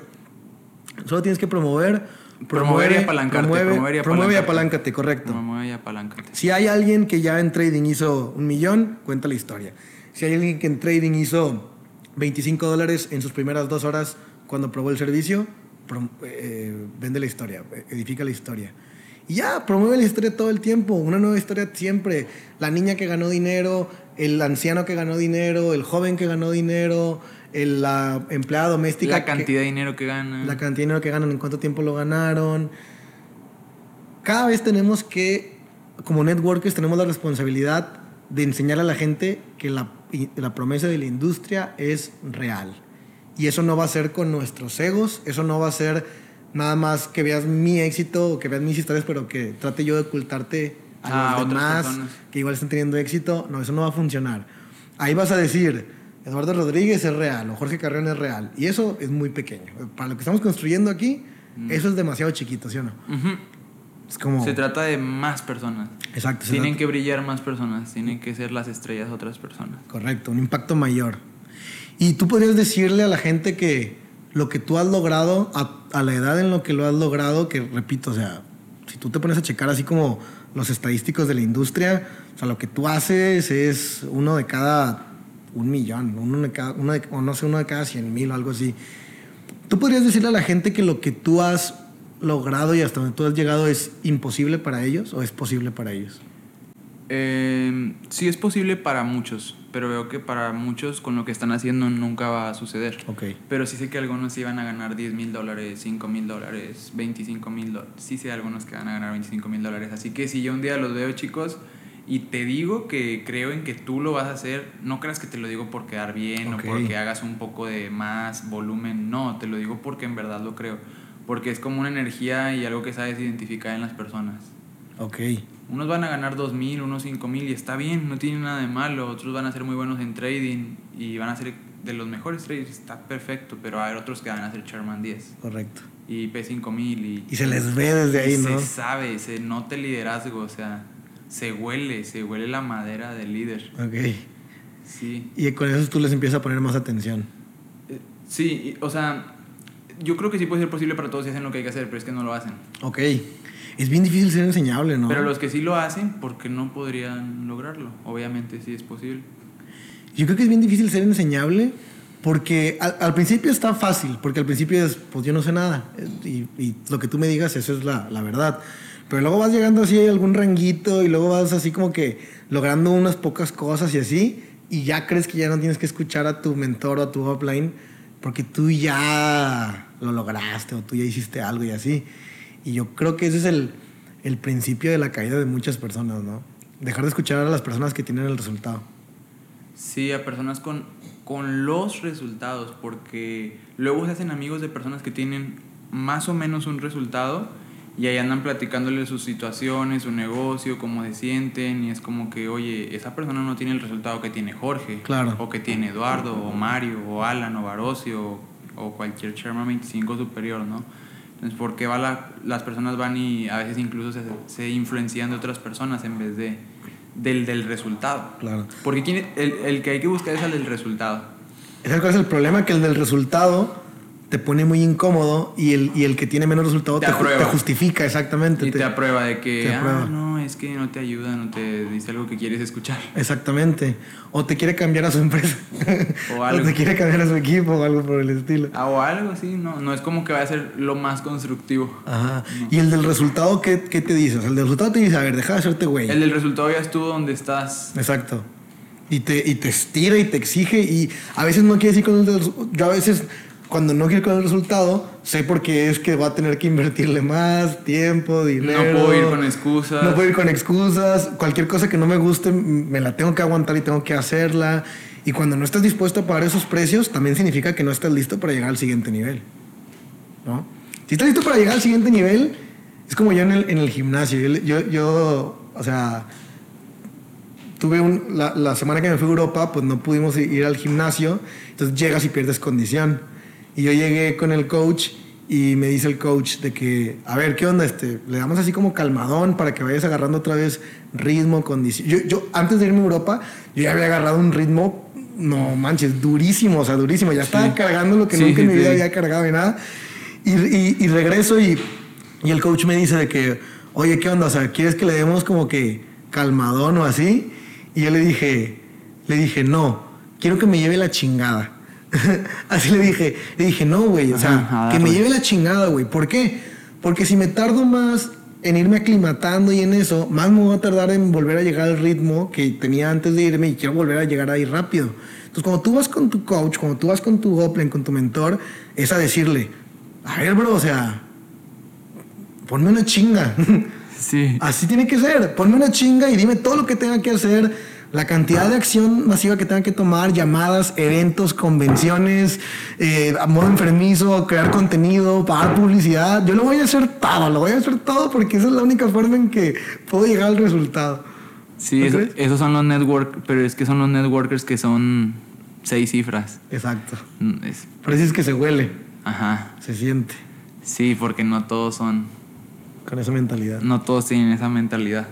Solo tienes que promover. Promover y promueve, apalancarte, Promueve, promover y promueve apaláncate, correcto. Mamá y apaláncate. Si hay alguien que ya en trading hizo un millón, cuenta la historia. Si hay alguien que en trading hizo 25 dólares en sus primeras dos horas cuando probó el servicio, prom- eh, vende la historia, edifica la historia. Y ya, promueve la historia todo el tiempo, una nueva historia siempre. La niña que ganó dinero, el anciano que ganó dinero, el joven que ganó dinero, el, la empleada doméstica. La que- cantidad de dinero que gana. la cantidad de dinero que ganan, en cuánto tiempo lo ganaron. Cada vez tenemos que, como networkers, tenemos la responsabilidad de enseñar a la gente que la, la promesa de la industria es real. Y eso no va a ser con nuestros egos, eso no va a ser nada más que veas mi éxito o que veas mis historias, pero que trate yo de ocultarte a Ah, los demás personas. que igual están teniendo éxito. No, eso no va a funcionar. Ahí vas a decir, Eduardo Rodríguez es real o Jorge Carrión es real. Y eso es muy pequeño. Para lo que estamos construyendo aquí, Mm. eso es demasiado chiquito, ¿sí o no? Es como... Se trata de más personas. Exacto, Tienen trata- que brillar más personas. Tienen que ser las estrellas otras personas. Correcto, un impacto mayor. Y tú podrías decirle a la gente que lo que tú has logrado, a, a la edad en lo que lo has logrado, que repito, o sea, si tú te pones a checar así como los estadísticos de la industria, o sea, lo que tú haces es uno de cada un millón, uno de cada, uno de- o no sé, uno de cada cien mil o algo así. ¿Tú podrías decirle a la gente que lo que tú has logrado y hasta donde tú has llegado es imposible para ellos o es posible para ellos? Eh, sí es posible para muchos, pero veo que para muchos con lo que están haciendo nunca va a suceder. Ok. Pero sí sé que algunos iban a ganar 10 mil dólares, 5 mil dólares, 25 mil dólares. Sí sé algunos que van a ganar 25 mil dólares. Así que si yo un día los veo chicos y te digo que creo en que tú lo vas a hacer, no creas que te lo digo por quedar bien Ok. o porque hagas un poco de más volumen. No, te lo digo porque en verdad lo creo. Porque es como una energía y algo que sabes identificar en las personas. Ok. Unos van a ganar 2.000, unos 5.000 y está bien, no tiene nada de malo. Otros van a ser muy buenos en trading y van a ser de los mejores traders, está perfecto. Pero hay otros que van a ser Sherman 10 Correcto. y P5000 y, Y se les ve desde ahí, y ¿no? Se sabe, se nota el liderazgo, o sea, se huele, se huele la madera del líder. Ok. Sí. Y con eso tú les empiezas a poner más atención. Eh, Sí, o sea, yo creo que sí puede ser posible para todos si hacen lo que hay que hacer, pero es que no lo hacen. Ok. Es bien difícil ser enseñable, ¿no? Pero los que sí lo hacen, ¿por qué no podrían lograrlo? Obviamente sí es posible. Yo creo que es bien difícil ser enseñable porque al, al principio está fácil, porque al principio es, pues yo no sé nada. eh, Y, y lo que tú me digas, eso es la, la verdad. Pero luego vas llegando así a algún ranguito y luego vas así como que logrando unas pocas cosas y así, y ya crees que ya no tienes que escuchar a tu mentor o a tu upline porque tú ya lo lograste o tú ya hiciste algo y así. Y yo creo que ese es el, el principio de la caída de muchas personas, ¿no? Dejar de escuchar a las personas que tienen el resultado. Sí, a personas con, con los resultados, porque luego se hacen amigos de personas que tienen más o menos un resultado y ahí andan platicándole sus situaciones, su negocio, cómo se sienten y es como que, oye, esa persona no tiene el resultado que tiene Jorge, Claro. o que tiene Eduardo, o Mario, o Alan, o Barocio, o, cualquier Sherman 25 superior, ¿no? Entonces, ¿por qué va la- las personas van y a veces incluso se, se influencian de otras personas en vez de, del, del resultado? Claro. Porque el, el que hay que buscar es el del resultado. ¿Sabes cuál es el problema? Que el del resultado te pone muy incómodo y el, y el que tiene menos resultado Te te, ju- aprueba. te justifica exactamente. Y te aprueba de que, ah, no, es que no te ayuda, no te dice algo que quieres escuchar. Exactamente. O te quiere cambiar a su empresa. O o te quiere cambiar a su equipo o algo por el estilo. Ah, o algo así, no, no es como que vaya a ser lo más constructivo. Ajá. Y el del resultado, ¿qué, qué te dices? El del resultado te dice, a ver, deja de hacerte güey. El del resultado ya estuvo donde estás. Exacto. Y te, y te estira y te exige y a veces no quiere decir con el del Yo a veces, cuando no quiero con el resultado, sé porque es que va a tener que invertirle más tiempo, dinero. No puedo ir con excusas. No puedo ir con excusas. Cualquier cosa que no me guste, me la tengo que aguantar y tengo que hacerla. Y cuando no estás dispuesto a pagar esos precios, también significa que no estás listo para llegar al siguiente nivel. ¿No? Si estás listo para llegar al siguiente nivel, es como yo en el, en el gimnasio. Yo, yo, yo, o sea, tuve un, la, la semana que me fui a Europa, pues no pudimos ir al gimnasio, entonces llegas y pierdes condición. Y yo llegué con el coach y me dice el coach de que, a ver, ¿qué onda? Este, le damos así como calmadón para que vayas agarrando otra vez ritmo, condición. Yo, yo antes de irme a Europa, yo ya había agarrado un ritmo, no manches, durísimo, o sea, durísimo. Ya estaba cargando lo que Sí, nunca en mi vida había cargado de nada. Y, y- y regreso y, y el coach me dice de que, oye, ¿qué onda? O sea, ¿quieres que le demos como que calmadón o así? Y yo le dije, le dije, no, quiero que me lleve la chingada. así le dije, le dije, no, güey, o sea, Ajá, que me lleve la chingada, güey. ¿Por qué? Porque si me tardo más en irme aclimatando y en eso, más me voy a tardar en volver a llegar al ritmo que tenía antes de irme y quiero volver a llegar ahí rápido. Entonces, cuando tú vas con tu coach, cuando tú vas con tu Hoplen, con tu mentor, es a decirle, a ver, bro, o sea, ponme una chinga. Sí. Así tiene que ser. Ponme una chinga y dime todo lo que tenga que hacer, la cantidad de acción masiva que tenga que tomar, llamadas, eventos, convenciones, eh, a modo enfermizo, crear contenido, pagar publicidad. Yo lo voy a hacer todo, lo voy a hacer todo porque esa es la única forma en que puedo llegar al resultado. Sí, ¿No eso- esos son los network, pero es que son los networkers que son seis cifras. Exacto. Mm, es- Por eso es que se huele, ajá. se siente Sí, porque no todos son, con esa mentalidad. no todos tienen esa mentalidad.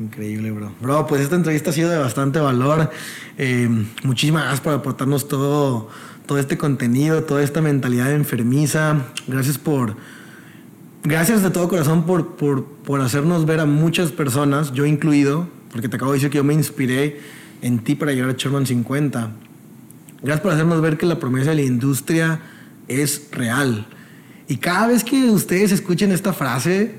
Increíble, bro. Bro, pues esta entrevista ha sido de bastante valor. Eh, muchísimas gracias por aportarnos todo, todo este contenido, toda esta mentalidad enfermiza. Gracias por... Gracias de todo corazón por, por, por hacernos ver a muchas personas, yo incluido, porque te acabo de decir que yo me inspiré en ti para llegar a Sherman 50. Gracias por hacernos ver que la promesa de la industria es real. Y cada vez que ustedes escuchen esta frase,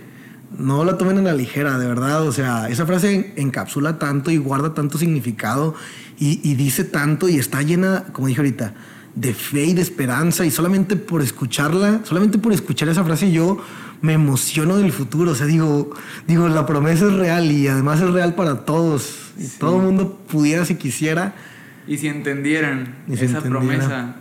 no la tomen a la ligera, de verdad. O sea, esa frase encapsula tanto y guarda tanto significado y, y dice tanto y está llena, como dije ahorita, de fe y de esperanza. Y solamente por escucharla, solamente por escuchar esa frase, yo me emociono del futuro. O sea, digo, digo la promesa es real y además es real para todos. Sí. todo el mundo pudiera, si quisiera, Y si entendieran Y si esa promesa,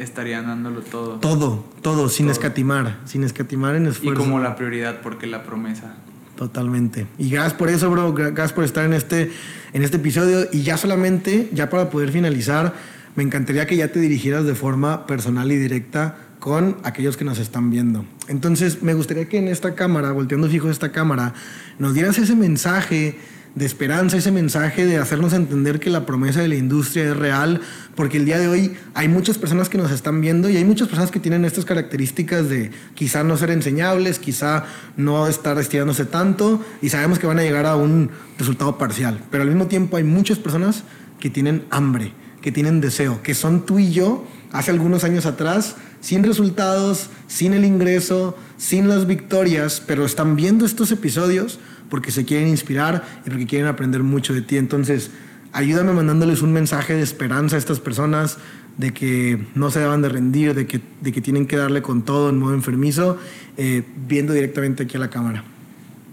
estarían dándolo todo. todo, todo, sin Todo. escatimar, sin escatimar en Y esfuerzo. como la prioridad, porque la promesa. Totalmente. Y gracias por eso, bro. Gra- Gracias por estar en este, en este episodio. Y ya solamente, ya para poder finalizar, me encantaría que ya te dirigieras de forma personal y directa con aquellos que nos están viendo. Entonces, me gustaría que en esta cámara, volteando fijo esta cámara, nos dieras ese mensaje de esperanza, ese mensaje de hacernos entender que la promesa de la industria es real, porque el día de hoy hay muchas personas que nos están viendo y hay muchas personas que tienen estas características de quizá no ser enseñables, quizá no estar estirándose tanto y sabemos que van a llegar a un resultado parcial, pero al mismo tiempo hay muchas personas que tienen hambre, que tienen deseo, que son tú y yo hace algunos años atrás, sin resultados, sin el ingreso, sin las victorias, pero están viendo estos episodios porque se quieren inspirar y porque quieren aprender mucho de ti. Entonces, ayúdame mandándoles un mensaje de esperanza a estas personas, de que no se deban de rendir, de que, de que tienen que darle con todo en modo enfermizo, eh, viendo directamente aquí a la cámara.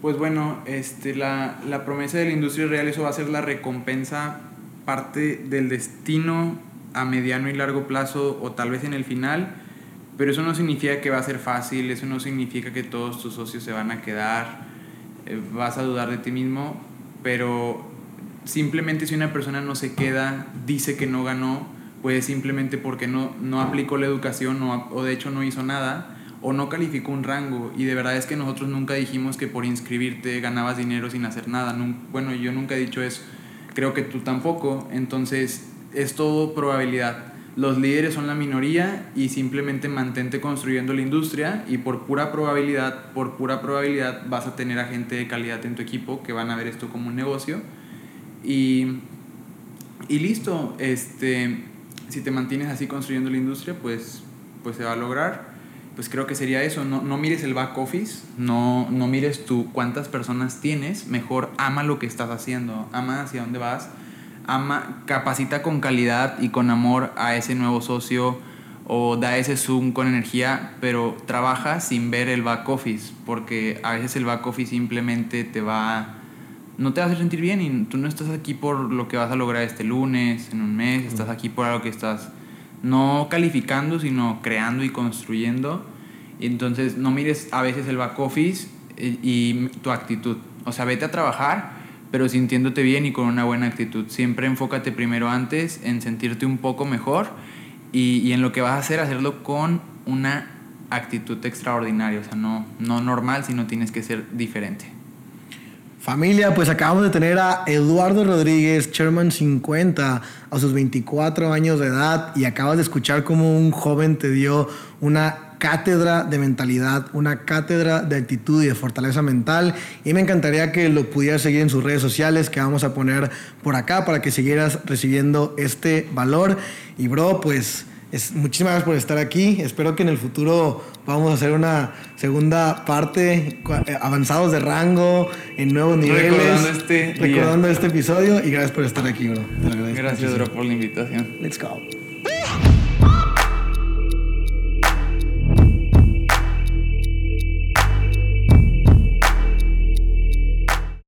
Pues bueno, este, la, la promesa de la industria real, eso va a ser la recompensa, parte del destino a mediano y largo plazo o tal vez en el final, pero eso no significa que va a ser fácil, eso no significa que todos tus socios se van a quedar, vas a dudar de ti mismo, pero simplemente si una persona no se queda, dice que no ganó, pues simplemente porque no, no aplicó la educación o, o de hecho no hizo nada o no calificó un rango. Y de verdad es que nosotros nunca dijimos que por inscribirte ganabas dinero sin hacer nada. Bueno, yo nunca he dicho eso. Creo que tú tampoco. Entonces es todo probabilidad. Los líderes son la minoría y simplemente mantente construyendo la industria y por pura probabilidad, por pura probabilidad vas a tener a gente de calidad en tu equipo que van a ver esto como un negocio y, y listo, este, si te mantienes así construyendo la industria, pues, pues se va a lograr. Pues creo que sería eso, no, no mires el back office, no, no mires tú cuántas personas tienes, mejor ama lo que estás haciendo, ama hacia dónde vas, ama, capacita con calidad y con amor a ese nuevo socio o da ese zoom con energía, pero trabaja sin ver el back office, porque a veces el back office simplemente te va no te va a hacer sentir bien y tú no estás aquí por lo que vas a lograr este lunes, en un mes, estás aquí por algo que estás no calificando, sino creando y construyendo. Entonces no mires a veces el back office y, y tu actitud. O sea, vete a trabajar, pero sintiéndote bien y con una buena actitud. Siempre enfócate primero antes en sentirte un poco mejor y, y en lo que vas a hacer, hacerlo con una actitud extraordinaria, o sea, no, no normal, sino tienes que ser diferente. Familia, pues acabamos de tener a Eduardo Rodríguez, Chairman 50, a sus 24 años de edad, y acabas de escuchar cómo un joven te dio una cátedra de mentalidad, una cátedra de actitud y de fortaleza mental. Y me encantaría que lo pudieras seguir en sus redes sociales, que vamos a poner por acá para que siguieras recibiendo este valor. Y bro, pues es, muchísimas gracias por estar aquí. Espero que en el futuro vamos a hacer una segunda parte, eh, avanzados de rango, en nuevos niveles. Recordando este, recordando este episodio. Y gracias por estar aquí, bro. Gracias, bro, por la invitación. Let's go.